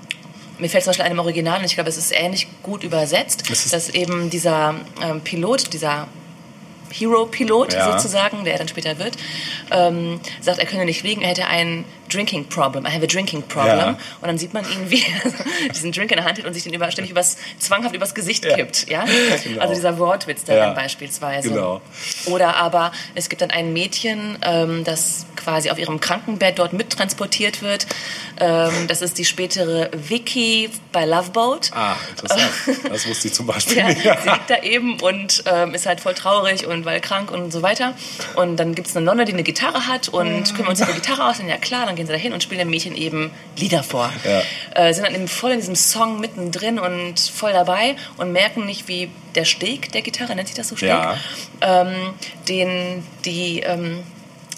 mir fällt zum Beispiel ein im Original, und ich glaube, es ist ähnlich gut übersetzt, Es dass eben dieser ähm, Pilot, dieser Hero-Pilot Ja. sozusagen, der er dann später wird, ähm, sagt, er könne nicht fliegen, er hätte ein Drinking Problem, I have a drinking problem. Ja. Und dann sieht man ihn, wie er diesen Drink in der Hand hat und sich den über, ständig übers, zwanghaft übers Gesicht Ja. kippt. Ja? Genau. Also dieser Wortwitz darin Ja. beispielsweise. Genau. Oder aber es gibt dann ein Mädchen, ähm, das quasi auf ihrem Krankenbett dort mittransportiert wird. Ähm, das ist die spätere Vicky bei Love Boat. Ah, interessant. Das wusste ich zum Beispiel Ja, nicht. sie liegt da eben und ähm, ist halt voll traurig und weil krank und so weiter. Und dann gibt es eine Nonne, die eine Gitarre hat und können wir uns ihre Gitarre aus? Ja klar, dann gehen sie da hin und spielen dem Mädchen eben Lieder vor. Ja. Äh, sind dann eben voll in diesem Song mittendrin und voll dabei und merken nicht, wie der Steg der Gitarre, nennt sich das so Steg, Ja. ähm, den die... Ähm,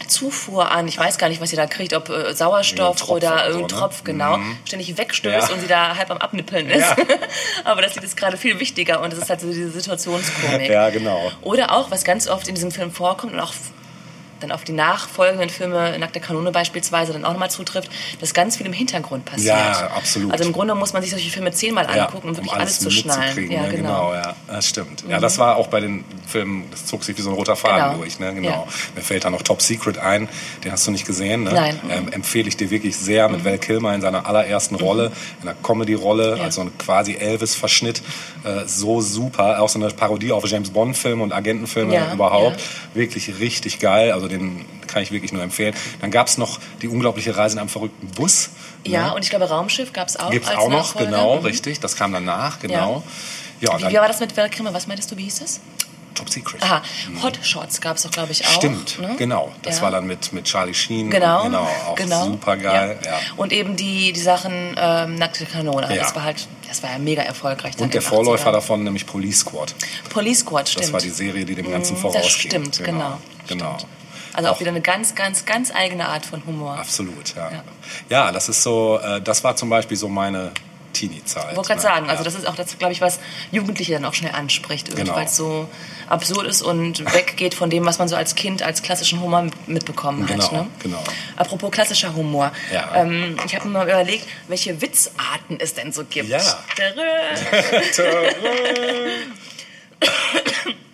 Zufuhr an, ich weiß gar nicht, was sie da kriegt, ob äh, Sauerstoff Tropf oder oder so, irgendein ne? Tropf, genau, ständig wegstößt Ja. und sie da halb am Abnippeln ist. Ja. Aber das Lied ist gerade viel wichtiger und es ist halt so diese Situationskomik. Ja, genau. Oder auch, was ganz oft in diesem Film vorkommt und auch dann auf die nachfolgenden Filme, Nackte Kanone beispielsweise, dann auch nochmal zutrifft, dass ganz viel im Hintergrund passiert. Ja, absolut. Also im Grunde muss man sich solche Filme zehnmal Ja, angucken, um wirklich um alles, zu schnallen. mitzukriegen, Ja, ne? genau. ja, das stimmt. Ja, das war auch bei den Filmen, das zog sich wie so ein roter Faden Genau. durch, ne? Genau. Ja. Mir fällt da noch Top Secret ein, den hast du nicht gesehen, ne? Nein. Ähm, empfehle ich dir wirklich sehr mit Val Kilmer in seiner allerersten Rolle, in einer Comedy-Rolle, Ja. also ein quasi Elvis-Verschnitt, äh, so super, auch so eine Parodie auf James Bond-Filme und Agentenfilme überhaupt, ja. wirklich richtig geil, also den kann ich wirklich nur empfehlen. Dann gab es noch die unglaubliche Reise in einem verrückten Bus. Ja, und ich glaube, Raumschiff gab es auch Gibt es auch noch, genau, Mhm. richtig. Das kam danach, genau. Ja, Wie, dann wie war das mit Kilmer? Was meintest du, wie hieß es? Top Secret. Aha, Hot Shots gab es doch, glaube ich, auch. Stimmt, ne? genau. Das Ja. war dann mit, mit Charlie Sheen. Genau, genau auch genau. super geil. Ja. Und eben die, die Sachen ähm, Nackte Kanone. Ja. Das war halt, das war ja mega erfolgreich. Und der Vorläufer 80ern. davon, nämlich Police Squad. Police Squad, stimmt. Das war die Serie, die dem Ganzen Mm, vorausging. Das stimmt, genau. Genau. Also auch wieder eine ganz, ganz, ganz eigene Art von Humor. Absolut, ja. Ja. ja. das ist so, äh, das war zum Beispiel so meine Teenie-Zeit. Ich wollte gerade ne? sagen, also ja. das ist auch das, glaube ich, was Jugendliche dann auch schnell anspricht, Genau. weil es so absurd ist und weggeht von dem, was man so als Kind als klassischen Humor mitbekommen Genau, hat. Ne? genau. Apropos klassischer Humor. Ja. Ähm, ich habe mir mal überlegt, welche Witzarten es denn so gibt. Ja. Terror.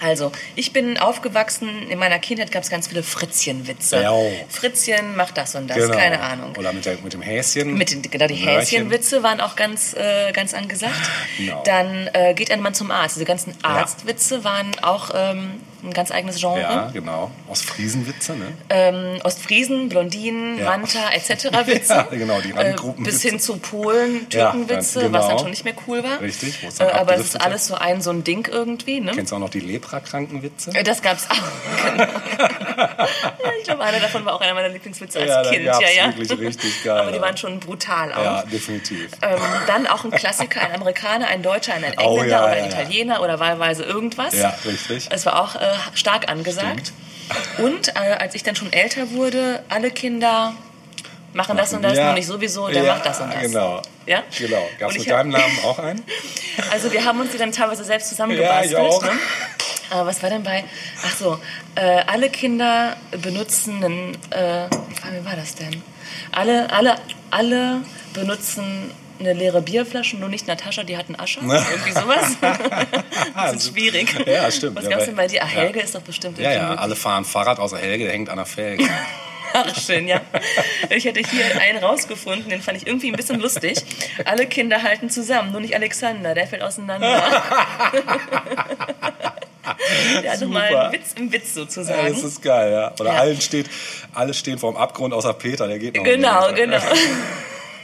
Also, ich bin aufgewachsen, in meiner Kindheit gab es ganz viele Fritzchenwitze. Ja. Fritzchen macht das und das, Genau. keine Ahnung. Oder mit, der, mit dem Häschen. Mit den, genau, die. Häschenwitze waren auch ganz, äh, ganz angesagt. Genau. Dann äh, geht ein Mann zum Arzt. Diese ganzen Arztwitze waren auch ähm, ein ganz eigenes Genre. Ja, genau. Aus Friesenwitze, ne? Ähm, Ostfriesen, Blondinen, Ja. Manta etc. Witze. Ja, genau, die äh, Randgruppenwitze. Bis hin zu Polen, Ja, Türkenwitze, dann- was dann genau. schon nicht mehr cool war. Richtig, wo es Äh, dann aber es ist alles so ein, so ein Ding irgendwie. Ne? Kennst du auch noch die Leprakrankenwitze? Äh, Das gab's auch. Genau. ich glaube, einer davon war auch einer meiner Lieblingswitze als Ja, Kind. ja, ja. wirklich richtig geil. Aber die waren schon brutal auch. Ja, definitiv. Ähm, dann auch ein Klassiker, ein Amerikaner, ein Deutscher, ein Engländer Oh, ja, oder ja, ein ja. Italiener oder wahlweise irgendwas. Ja, richtig. Es war auch äh, stark angesagt. Und äh, als ich dann schon älter wurde, alle Kinder machen das und das, Ja. nur nicht sowieso, der ja, macht das und das. Genau. Ja? Genau. Gab es mit deinem Namen auch einen? Also wir haben uns die dann teilweise selbst Ja, zusammengebastelt. ich auch. Ne? Aber was war denn bei? Ach so, äh, alle Kinder benutzen einen. Äh, wie war das denn? Alle, alle, alle benutzen eine leere Bierflasche, nur nicht Natascha, die hat einen Ascher. Irgendwie sowas. das ist schwierig. Ja, stimmt. Was Ja, gab's denn bei dir? Ah, ja. Helge ist doch bestimmt Ja, ja, alle fahren Fahrrad außer Helge, der hängt an der Felge. Ach, schön, ja. Ich hätte hier einen rausgefunden, den fand ich irgendwie ein bisschen lustig. Alle Kinder halten zusammen, nur nicht Alexander, der fällt auseinander. der hat doch mal Super. einen Witz im Witz Ja, sozusagen. das ist geil, ja. Oder Ja. allen steht, alle stehen vor dem Abgrund außer Peter, der geht noch Genau, genau.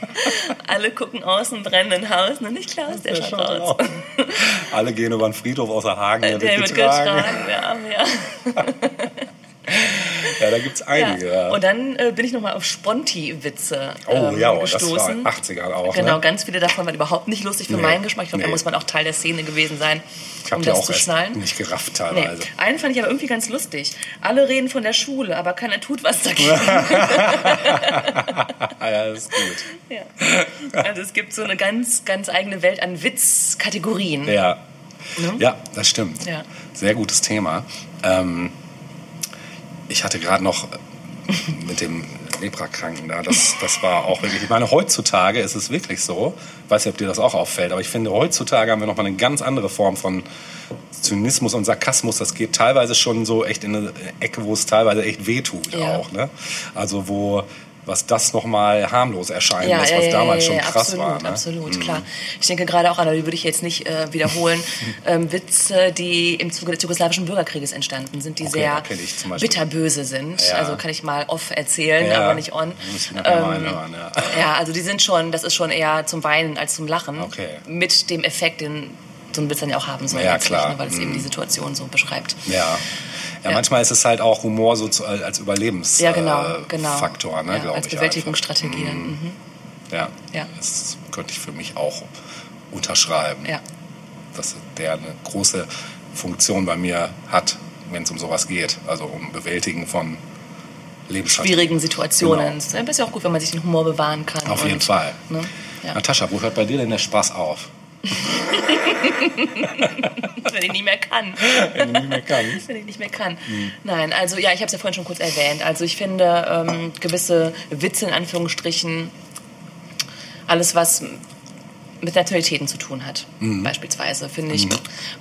Alle gucken aus dem brennenden Haus, nur nicht Klaus, der Der schaut schaut raus. auch. Alle gehen über den Friedhof außer Hagen, der, Der wird wird getragen. getragen, ja, ja. Ja, da da gibt es einige. Ja. Und dann äh, bin ich nochmal auf Sponti-Witze oh ähm, ja, das gestoßen. war 80er auch. Genau, ne? ganz viele davon waren überhaupt nicht lustig für Nee. meinen Geschmack. Ich glaube, da Nee. muss man auch Teil der Szene gewesen sein, Ich um das auch zu schnallen. nicht gerafft Nee. teilweise. Einen fand ich aber irgendwie ganz lustig. Alle reden von der Schule, aber keiner tut was dagegen. Ah, ja, das ist gut. ja. Also es gibt so eine ganz, ganz eigene Welt an Witzkategorien. Ja. ja, das stimmt. Ja. Sehr gutes Thema. Ähm, ich hatte gerade noch mit dem Leprakranken da, das, das war auch wirklich, ich meine, heutzutage ist es wirklich so, ich weiß nicht, ob dir das auch auffällt, aber ich finde, heutzutage haben wir nochmal eine ganz andere Form von Zynismus und Sarkasmus. Das geht teilweise schon so echt in eine Ecke, wo es teilweise echt wehtut Ja. auch. Ne? Also wo, was das nochmal harmlos erscheinen Ja, lässt, was ja, damals schon krass absolut, war. Ne? Absolut, klar. Ich denke gerade auch an, die würde ich jetzt nicht äh, wiederholen, ähm, Witze, die im Zuge des jugoslawischen Bürgerkrieges entstanden sind, die Okay, sehr bitterböse sind. Also kann ich mal off erzählen, aber nicht on. Ähm, anhören, ja. ja, also die sind schon, das ist schon eher zum Weinen als zum Lachen. Okay. Mit dem Effekt, den so ein Witz dann ja auch haben soll, Ja, klar. ne, weil es eben Mhm. die Situation so beschreibt. Ja. Ja, Ja. manchmal ist es halt auch Humor so zu, als Überlebensfaktor, Ja, genau, genau. Faktor, ne, ja, glaube als ich. Bewältigungsstrategie. dann, Mhm. einfach. Ja. Ja. das könnte ich für mich auch unterschreiben, Ja. dass der eine große Funktion bei mir hat, wenn es um sowas geht, also um Bewältigen von. Schwierigen Situationen. Genau. Es ist ja auch gut, wenn man sich den Humor bewahren kann. Auf jeden und, Fall. Ne? Ja. Natascha, wo hört bei dir denn der Spaß auf? Wenn ich nicht mehr kann. Wenn du nicht mehr kannst. Wenn ich nicht mehr kann. Nein, also ja, ich habe es ja vorhin schon kurz erwähnt. Also ich finde ähm, gewisse Witze in Anführungsstrichen, alles was mit Nationalitäten zu tun hat, Mhm. beispielsweise, finde ich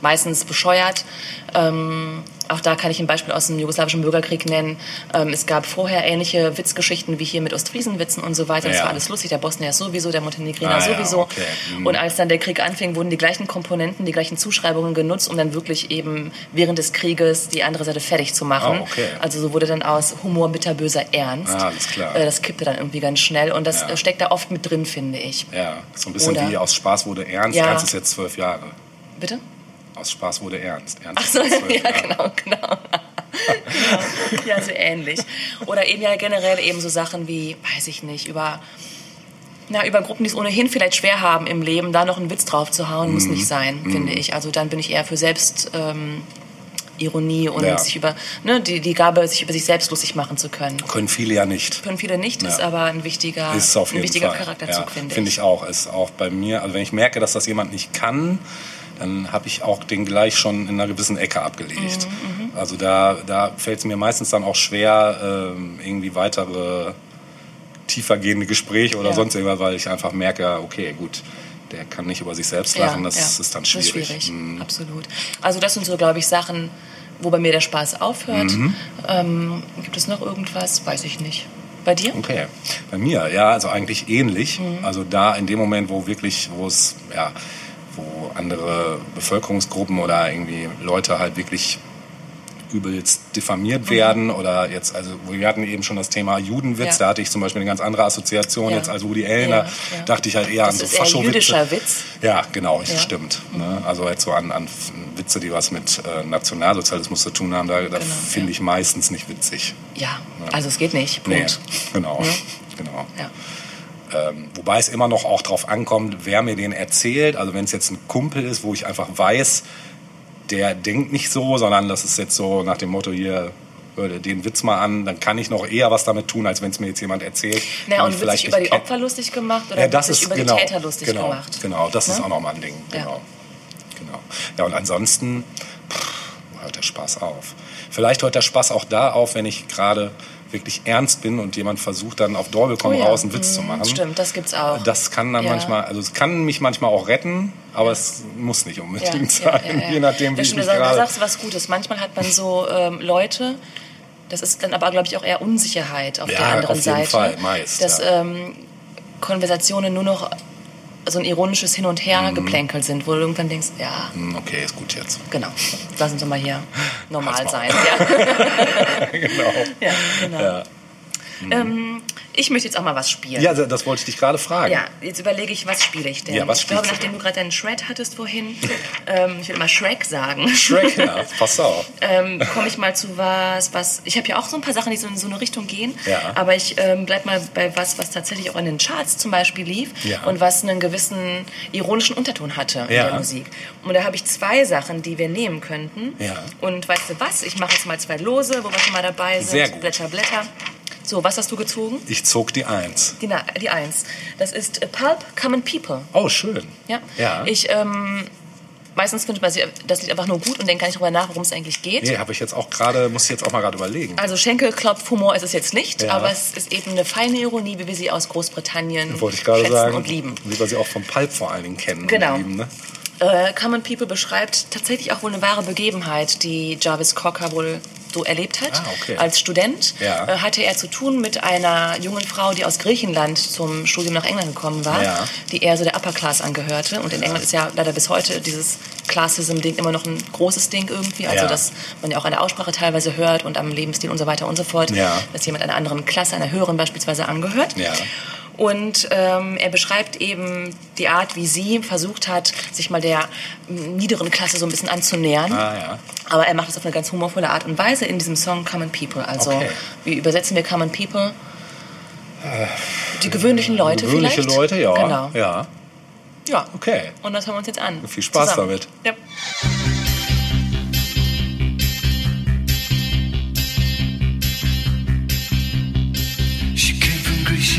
meistens bescheuert. Ähm, auch da kann ich ein Beispiel aus dem jugoslawischen Bürgerkrieg nennen. Ähm, es gab vorher ähnliche Witzgeschichten wie hier mit Ostfriesenwitzen und so weiter. Das Ja. war alles lustig. Der Bosnier sowieso, der Montenegriner Ah, ja, sowieso. okay. Mhm. Und als dann der Krieg anfing, wurden die gleichen Komponenten, die gleichen Zuschreibungen genutzt, um dann wirklich eben während des Krieges die andere Seite fertig zu machen. Oh, okay. Also so wurde dann aus Humor bitterböser Ernst. Ah, alles klar. Äh, Das kippte dann irgendwie ganz schnell und das Ja. äh, steckt da oft mit drin, finde ich. Ja, so ein bisschen Oder- wie aus Spaß wurde ernst. Ja. Ernst ist jetzt zwölf Jahre. Bitte? Aus Spaß wurde ernst. Ernst Ach so, ist ja, Jahre. genau, genau. genau. Ja, so ähnlich. Oder eben ja generell eben so Sachen wie, weiß ich nicht, über, na, über Gruppen, die es ohnehin vielleicht schwer haben im Leben, da noch einen Witz drauf zu hauen, Mhm. muss nicht sein, finde ich. Also dann bin ich eher für Selbst... Ähm, Ironie und Ja. sich über ne, die, die Gabe, sich über sich selbst lustig machen zu können. Können viele ja nicht. Können viele nicht, ist Ja. aber ein wichtiger, Ist auf ein jeden wichtiger Fall. Charakterzug, ja, finde Finde ich. ich auch. Ist auch bei mir, also wenn ich merke, dass das jemand nicht kann, dann habe ich auch den gleich schon in einer gewissen Ecke abgelegt. Mhm, Also da, da fällt es mir meistens dann auch schwer, ähm, irgendwie weitere tiefergehende Gespräche oder Ja. sonst irgendwas, weil ich einfach merke, okay, gut, der kann nicht über sich selbst lachen, das ist dann schwierig. Das ist schwierig, Mhm. absolut. Also das sind so, glaube ich, Sachen, wo bei mir der Spaß aufhört. Mhm. Ähm, gibt es noch irgendwas? Weiß ich nicht. Bei dir? Okay. Bei mir, ja, also eigentlich ähnlich. Mhm. Also da in dem Moment, wo wirklich, wo es, ja, wo andere Bevölkerungsgruppen oder irgendwie Leute halt wirklich übelst Mhm. diffamiert werden oder jetzt, also wir hatten eben schon das Thema Judenwitz, Ja. da hatte ich zum Beispiel eine ganz andere Assoziation Ja. jetzt als Woody Allen, Ja, da dachte ich halt eher Das an so ist eher Faschowitze. jüdischer Witz. Ja, genau, stimmt. Ne? Also jetzt so an, an Witze, die was mit äh, Nationalsozialismus zu tun haben, da, da Genau, finde ja. ich meistens nicht witzig. Ja, also es geht nicht. Nee, Punkt. genau. Ja. genau. Ja. Ähm, wobei es immer noch auch drauf ankommt, wer mir den erzählt. Also wenn es jetzt ein Kumpel ist, wo ich einfach weiß, der denkt nicht so, sondern das ist jetzt so nach dem Motto hier, den Witz mal an, dann kann ich noch eher was damit tun, als wenn es mir jetzt jemand erzählt. Na, den und wird sich über die Opfer lustig gemacht oder ja, das wird sich ist über genau, die Täter lustig genau, gemacht? Genau, das ist Ne? auch nochmal ein Ding. Ja. Genau. genau. Ja, und ansonsten pff, hört der Spaß auf. Vielleicht hört der Spaß auch da auf, wenn ich gerade wirklich ernst bin und jemand versucht dann auf Dorbel komm Oh ja. raus einen Witz zu Mhm, machen. Stimmt, das gibt's auch. Das kann dann Ja. manchmal, also es kann mich manchmal auch retten, aber es muss nicht unbedingt sein, je nachdem, wie ich mich da gerade... sagst du was Gutes. Manchmal hat man so ähm, Leute, das ist dann aber, glaube ich, auch eher Unsicherheit auf der anderen auf jeden Seite. Fall, meist, Dass ähm, Konversationen nur noch so ein ironisches Hin und Her geplänkel sind, wo du irgendwann denkst, ja, Hm, Okay, ist gut jetzt. genau, lass uns doch mal hier normal sein. Ja, genau. ja genau. Ja. Ähm, ich möchte jetzt auch mal was spielen. Ja, das wollte ich dich gerade fragen. Ja, jetzt überlege ich, was spiele ich denn? Ja, was ich glaube, nachdem du gerade deinen Shred hattest vorhin, ähm, ich will immer Shrek sagen, Shrek, ja, pass auf. ähm, komme ich mal zu was, was. Ich habe ja auch so ein paar Sachen, die so in so eine Richtung gehen. Ja. Aber ich ähm, bleib mal bei was, was tatsächlich auch in den Charts zum Beispiel lief Ja. und was einen gewissen ironischen Unterton hatte in Ja. der Musik. Und da habe ich zwei Sachen, die wir nehmen könnten. Ja. Und weißt du was? Ich mache jetzt mal zwei Lose, wo wir schon mal dabei sind. Sehr gut. Blätter, Blätter. So, was hast du gezogen? Ich zog die Eins. Die, Na- die Eins. Das ist äh, Pulp Common People. Oh, schön. Ja. Ja. Ich, ähm, meistens findet man das Lied einfach nur gut und denkt gar nicht darüber nach, worum es eigentlich geht. Nee, habe ich jetzt auch gerade, muss ich jetzt auch mal gerade überlegen. Also Schenkelklopf-Humor ist es jetzt nicht, Ja. aber es ist eben eine feine Ironie, wie wir sie aus Großbritannien Wollte ich gerade schätzen sagen. und lieben. Wie wir sie auch vom Pulp vor allen Dingen kennen Genau. und lieben. Ne? Äh, Common People beschreibt tatsächlich auch wohl eine wahre Begebenheit, die Jarvis Cocker wohl so erlebt hat. Ah, okay. Als Student Ja. äh, hatte er zu tun mit einer jungen Frau, die aus Griechenland zum Studium nach England gekommen war, Ja. die eher so der Upper Class angehörte. Und in England ist ja leider bis heute dieses Classism-Ding immer noch ein großes Ding irgendwie. Also, Ja. dass man ja auch an der Aussprache teilweise hört und am Lebensstil und so weiter und so fort, Ja. dass jemand einer anderen Klasse, einer höheren beispielsweise angehört. Und ähm, er beschreibt eben die Art, wie sie versucht hat, sich mal der m, niederen Klasse so ein bisschen anzunähern. Ah, ja. Aber er macht das auf eine ganz humorvolle Art und Weise in diesem Song Common People. Also, Okay. wie übersetzen wir Common People? Die gewöhnlichen Leute Gewöhnliche vielleicht? Leute, ja. Genau. Ja, Ja. okay. Und das hören wir uns jetzt an. Viel Spaß Zusammen. damit. Ja. She came from Greece,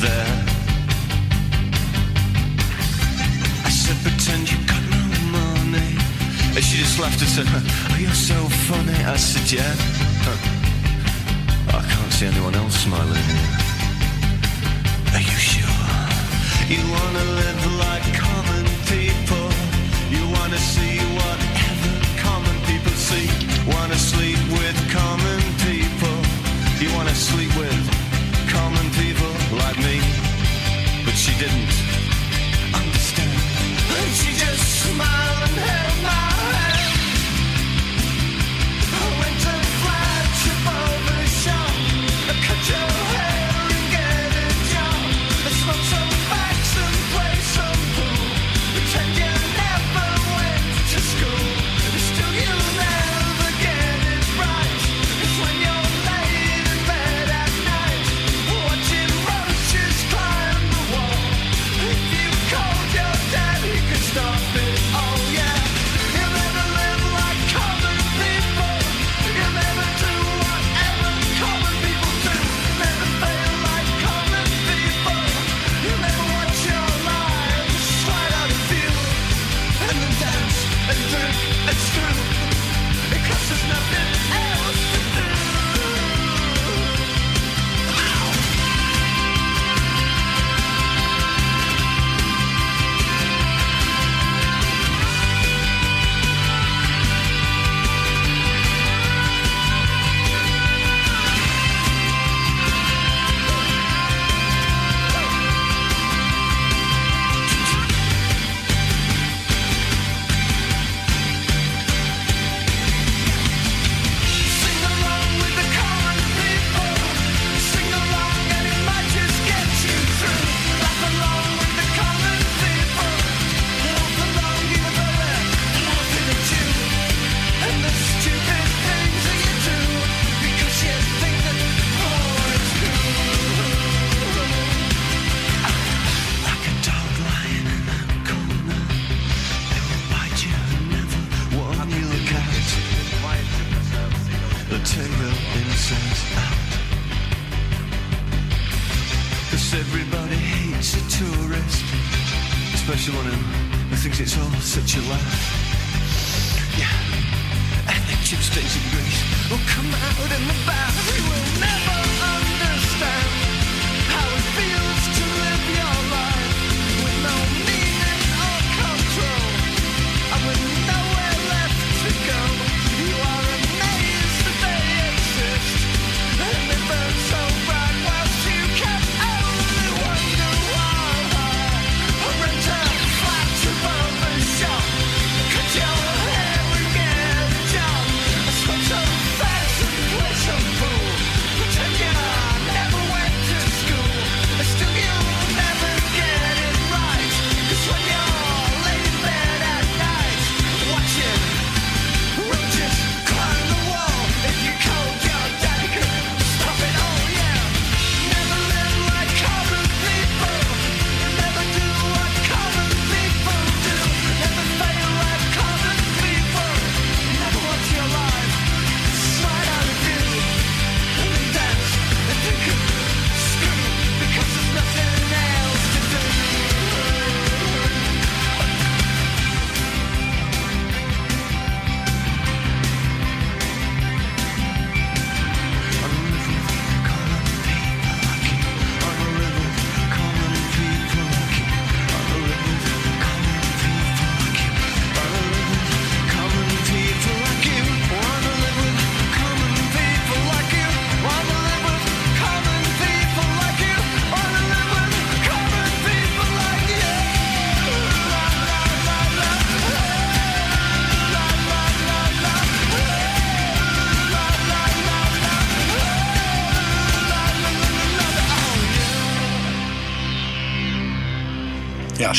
there. I said, pretend you got no money. And she just laughed and said, Oh, you're so funny. I said, Yeah. Huh. I can't see anyone else smiling. Are you sure? You wanna live like common people. You wanna see whatever common people see. Wanna sleep with common people. You wanna sleep with didn't understand. And she just smiled and held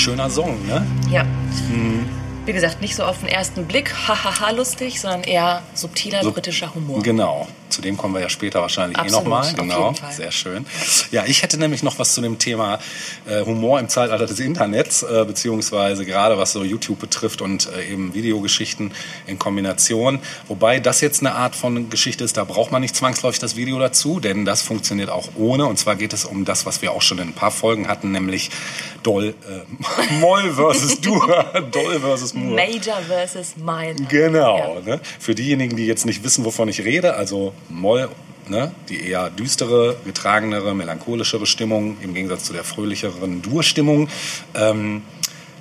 schöner Song, ne? Ja. Wie gesagt, nicht so auf den ersten Blick, hahaha, lustig, sondern eher subtiler So- britischer Humor. Genau. Zu dem kommen wir ja später wahrscheinlich Absolut, eh nochmal. Genau. Sehr schön. Ja, ich hätte nämlich noch was zu dem Thema äh, Humor im Zeitalter des Internets, äh, beziehungsweise gerade was so YouTube betrifft und äh, eben Videogeschichten in Kombination. Wobei das jetzt eine Art von Geschichte ist, da braucht man nicht zwangsläufig das Video dazu, denn das funktioniert auch ohne. Und zwar geht es um das, was wir auch schon in ein paar Folgen hatten, nämlich Doll, äh, Moll versus Dur, Doll versus Moore. Major versus Minor. Genau. Ja. Ne? Für diejenigen, die jetzt nicht wissen, wovon ich rede, also Moll, ne? die eher düstere, getragenere, melancholischere Stimmung im Gegensatz zu der fröhlicheren Dur-Stimmung. Ähm,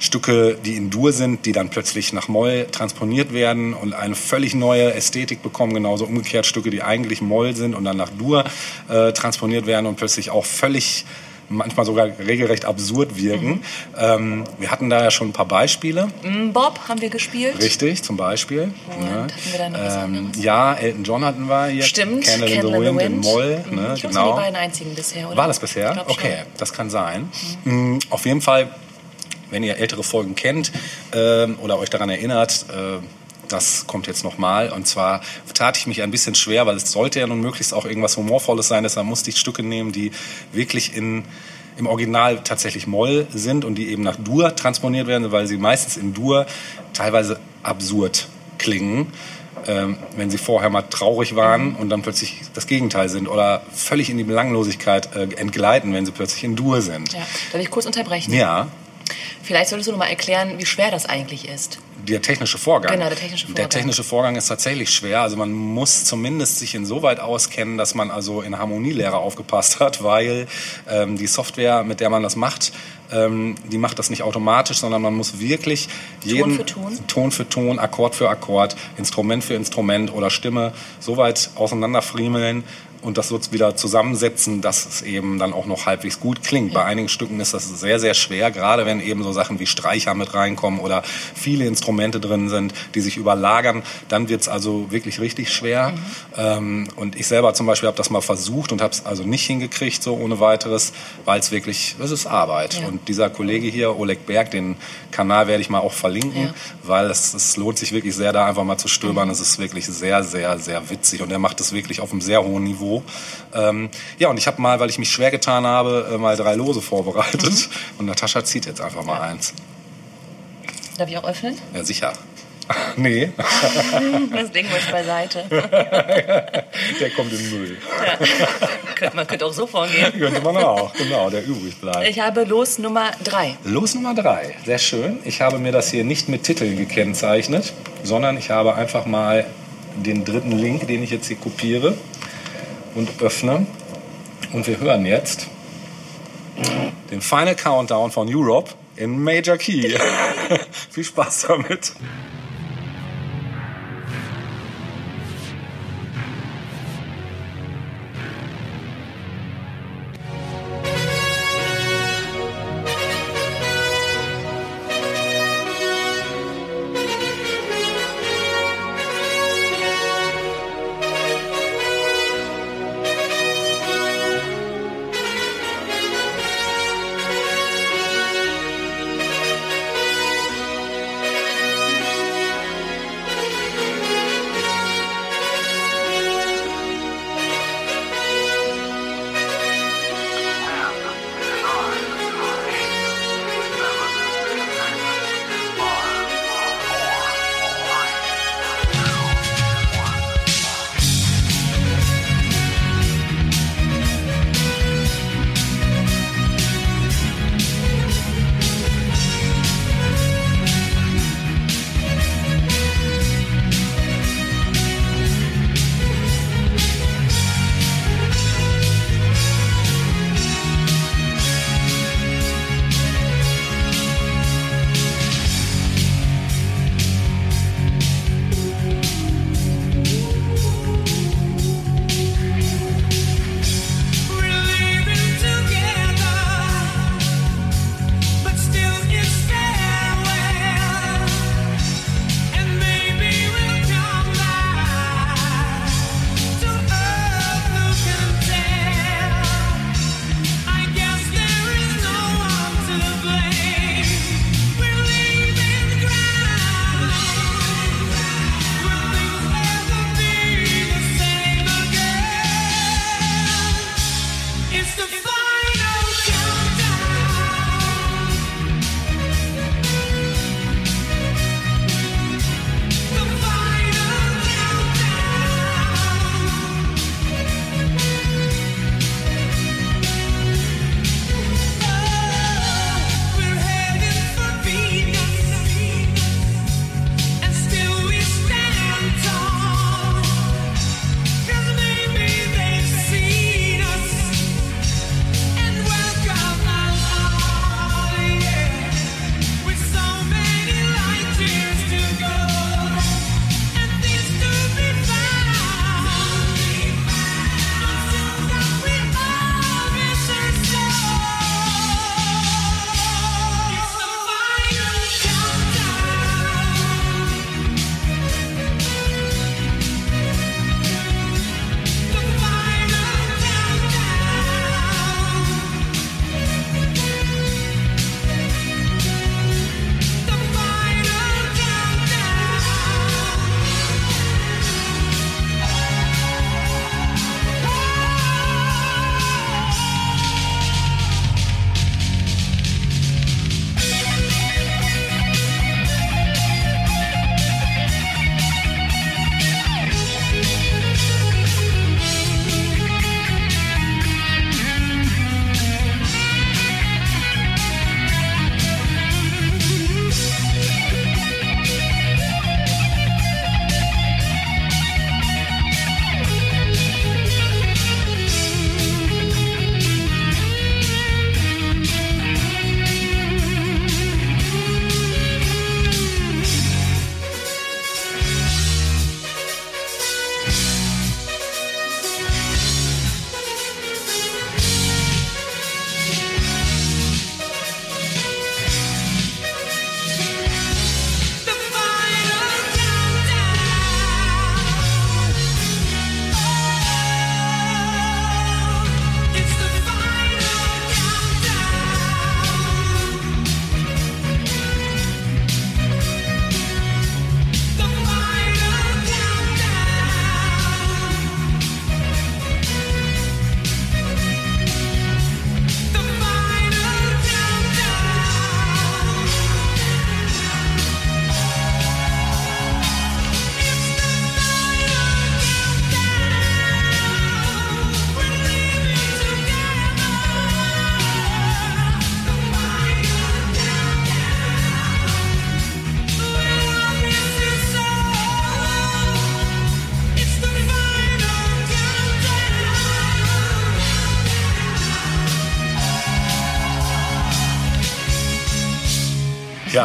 Stücke, die in Dur sind, die dann plötzlich nach Moll transponiert werden und eine völlig neue Ästhetik bekommen. Genauso umgekehrt Stücke, die eigentlich Moll sind und dann nach Dur äh, transponiert werden und plötzlich auch völlig manchmal sogar regelrecht absurd wirken. Ähm, wir hatten da ja schon ein paar Beispiele. Mm, Bob haben wir gespielt. Richtig, zum Beispiel. Und hatten wir da noch was anderes? ja, Elton John hatten wir hier. Stimmt, Candle, in the Wind, in Moll. Mhm. Ne, ich glaube, genau. die beiden einzigen bisher, oder? War das bisher? Glaub schon. Okay, das kann sein. Mhm. Auf jeden Fall, wenn ihr ältere Folgen kennt ähm, oder euch daran erinnert, äh, das kommt jetzt nochmal. Und zwar tat ich mich ein bisschen schwer, weil es sollte ja nun möglichst auch irgendwas Humorvolles sein. Deshalb musste ich Stücke nehmen, die wirklich in, im Original tatsächlich Moll sind und die eben nach Dur transponiert werden, weil sie meistens in Dur teilweise absurd klingen. Ähm, wenn sie vorher mal traurig waren und dann plötzlich das Gegenteil sind oder völlig in die Belanglosigkeit äh, entgleiten, wenn sie plötzlich in Dur sind. Ja. Darf ich kurz unterbrechen? Ja, Vielleicht solltest du noch mal erklären, wie schwer das eigentlich ist. Der technische Vorgang. Genau, der technische Der Vorgang. technische Vorgang ist tatsächlich schwer. Also man muss zumindest sich insoweit auskennen, dass man also in Harmonielehre aufgepasst hat, weil ähm, die Software, mit der man das macht, ähm, die macht das nicht automatisch, sondern man muss wirklich jeden für Ton? Ton für Ton, Akkord für Akkord, Instrument für Instrument oder Stimme so weit auseinanderfriemeln und das so wieder zusammensetzen, dass es eben dann auch noch halbwegs gut klingt. Bei einigen Stücken ist das sehr, sehr schwer, gerade wenn eben so Sachen wie Streicher mit reinkommen oder viele Instrumente drin sind, die sich überlagern. Dann wird's also wirklich richtig schwer. Ähm, und ich selber zum Beispiel habe das mal versucht und habe es also nicht hingekriegt, so ohne weiteres, weil es wirklich, es ist Arbeit. Ja. Und dieser Kollege hier, Oleg Berg, den Kanal werde ich mal auch verlinken, Ja. weil es, es lohnt sich wirklich sehr, da einfach mal zu stöbern. Es ist wirklich sehr, sehr, sehr witzig und er macht es wirklich auf einem sehr hohen Niveau. Ähm, ja, und ich habe mal, weil ich mich schwer getan habe, äh, mal drei Lose vorbereitet und Natascha zieht jetzt einfach mal eins. Darf ich auch öffnen? Ja, sicher. Nee, Das wir jetzt beiseite. der kommt in den Müll. Könnte- Man könnte auch so vorgehen. Könnte man auch, genau, der übrig bleibt. Ich habe Los Nummer 3. Los Nummer drei, sehr schön. Ich habe mir das hier nicht mit Titeln gekennzeichnet, sondern ich habe einfach mal den dritten Link, den ich jetzt hier kopiere und öffne. Und wir hören jetzt den Final Countdown von Europe in Major Key. Viel Spaß damit.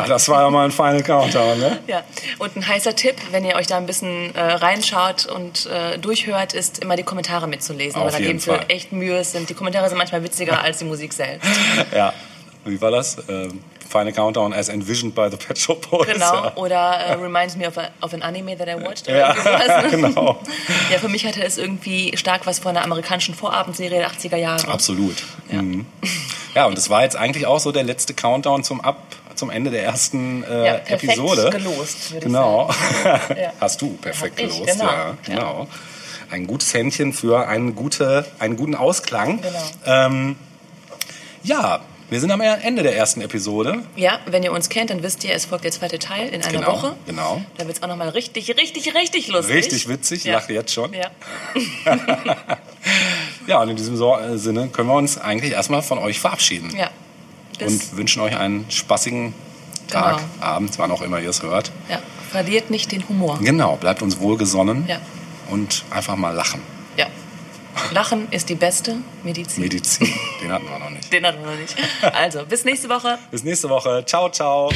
Ja, das war ja mal ein Final Countdown, ne? Ja, und ein heißer Tipp, wenn ihr euch da ein bisschen äh, reinschaut und äh, durchhört, ist immer die Kommentare mitzulesen. Auf weil da geben sie echt Mühe. Es Sind, die Kommentare sind manchmal witziger als die Musik selbst. Ja. Wie war das? Ähm, Final Countdown as envisioned by the Pet Shop Boys. Genau. Oder äh, reminds me of, a, of an anime that I watched. Ja, genau. Ja, für mich hatte es irgendwie stark was von einer amerikanischen Vorabendserie der 80er Jahre. Absolut. Ja. Mhm. Ja, und das war jetzt eigentlich auch so der letzte Countdown zum Ab zum Ende der ersten äh, Ja, perfekt Episode. gelost, würde ich Genau. Ja. Hast du perfekt ich, gelost, genau. ja. Genau. Ein gutes Händchen für einen, gute, einen guten Ausklang. Genau. Ähm, ja, wir sind am Ende der ersten Episode. Ja, wenn ihr uns kennt, dann wisst ihr, es folgt der zweite Teil in einer Genau, Woche. genau. Da wird es auch nochmal richtig, richtig, richtig lustig. Richtig witzig, Ja. lacht jetzt schon. Ja. Ja, und in diesem Sinne können wir uns eigentlich erstmal von euch verabschieden. ja. Bis, und wünschen euch einen spaßigen Tag, Genau. Abend, wann auch immer ihr es hört. ja. Verliert nicht den Humor. Genau, bleibt uns wohlgesonnen Ja. und einfach mal lachen. Ja. Lachen ist die beste Medizin. Medizin, den hatten wir noch nicht. Den hatten wir noch nicht. Also, bis nächste Woche. Bis nächste Woche. Ciao, ciao.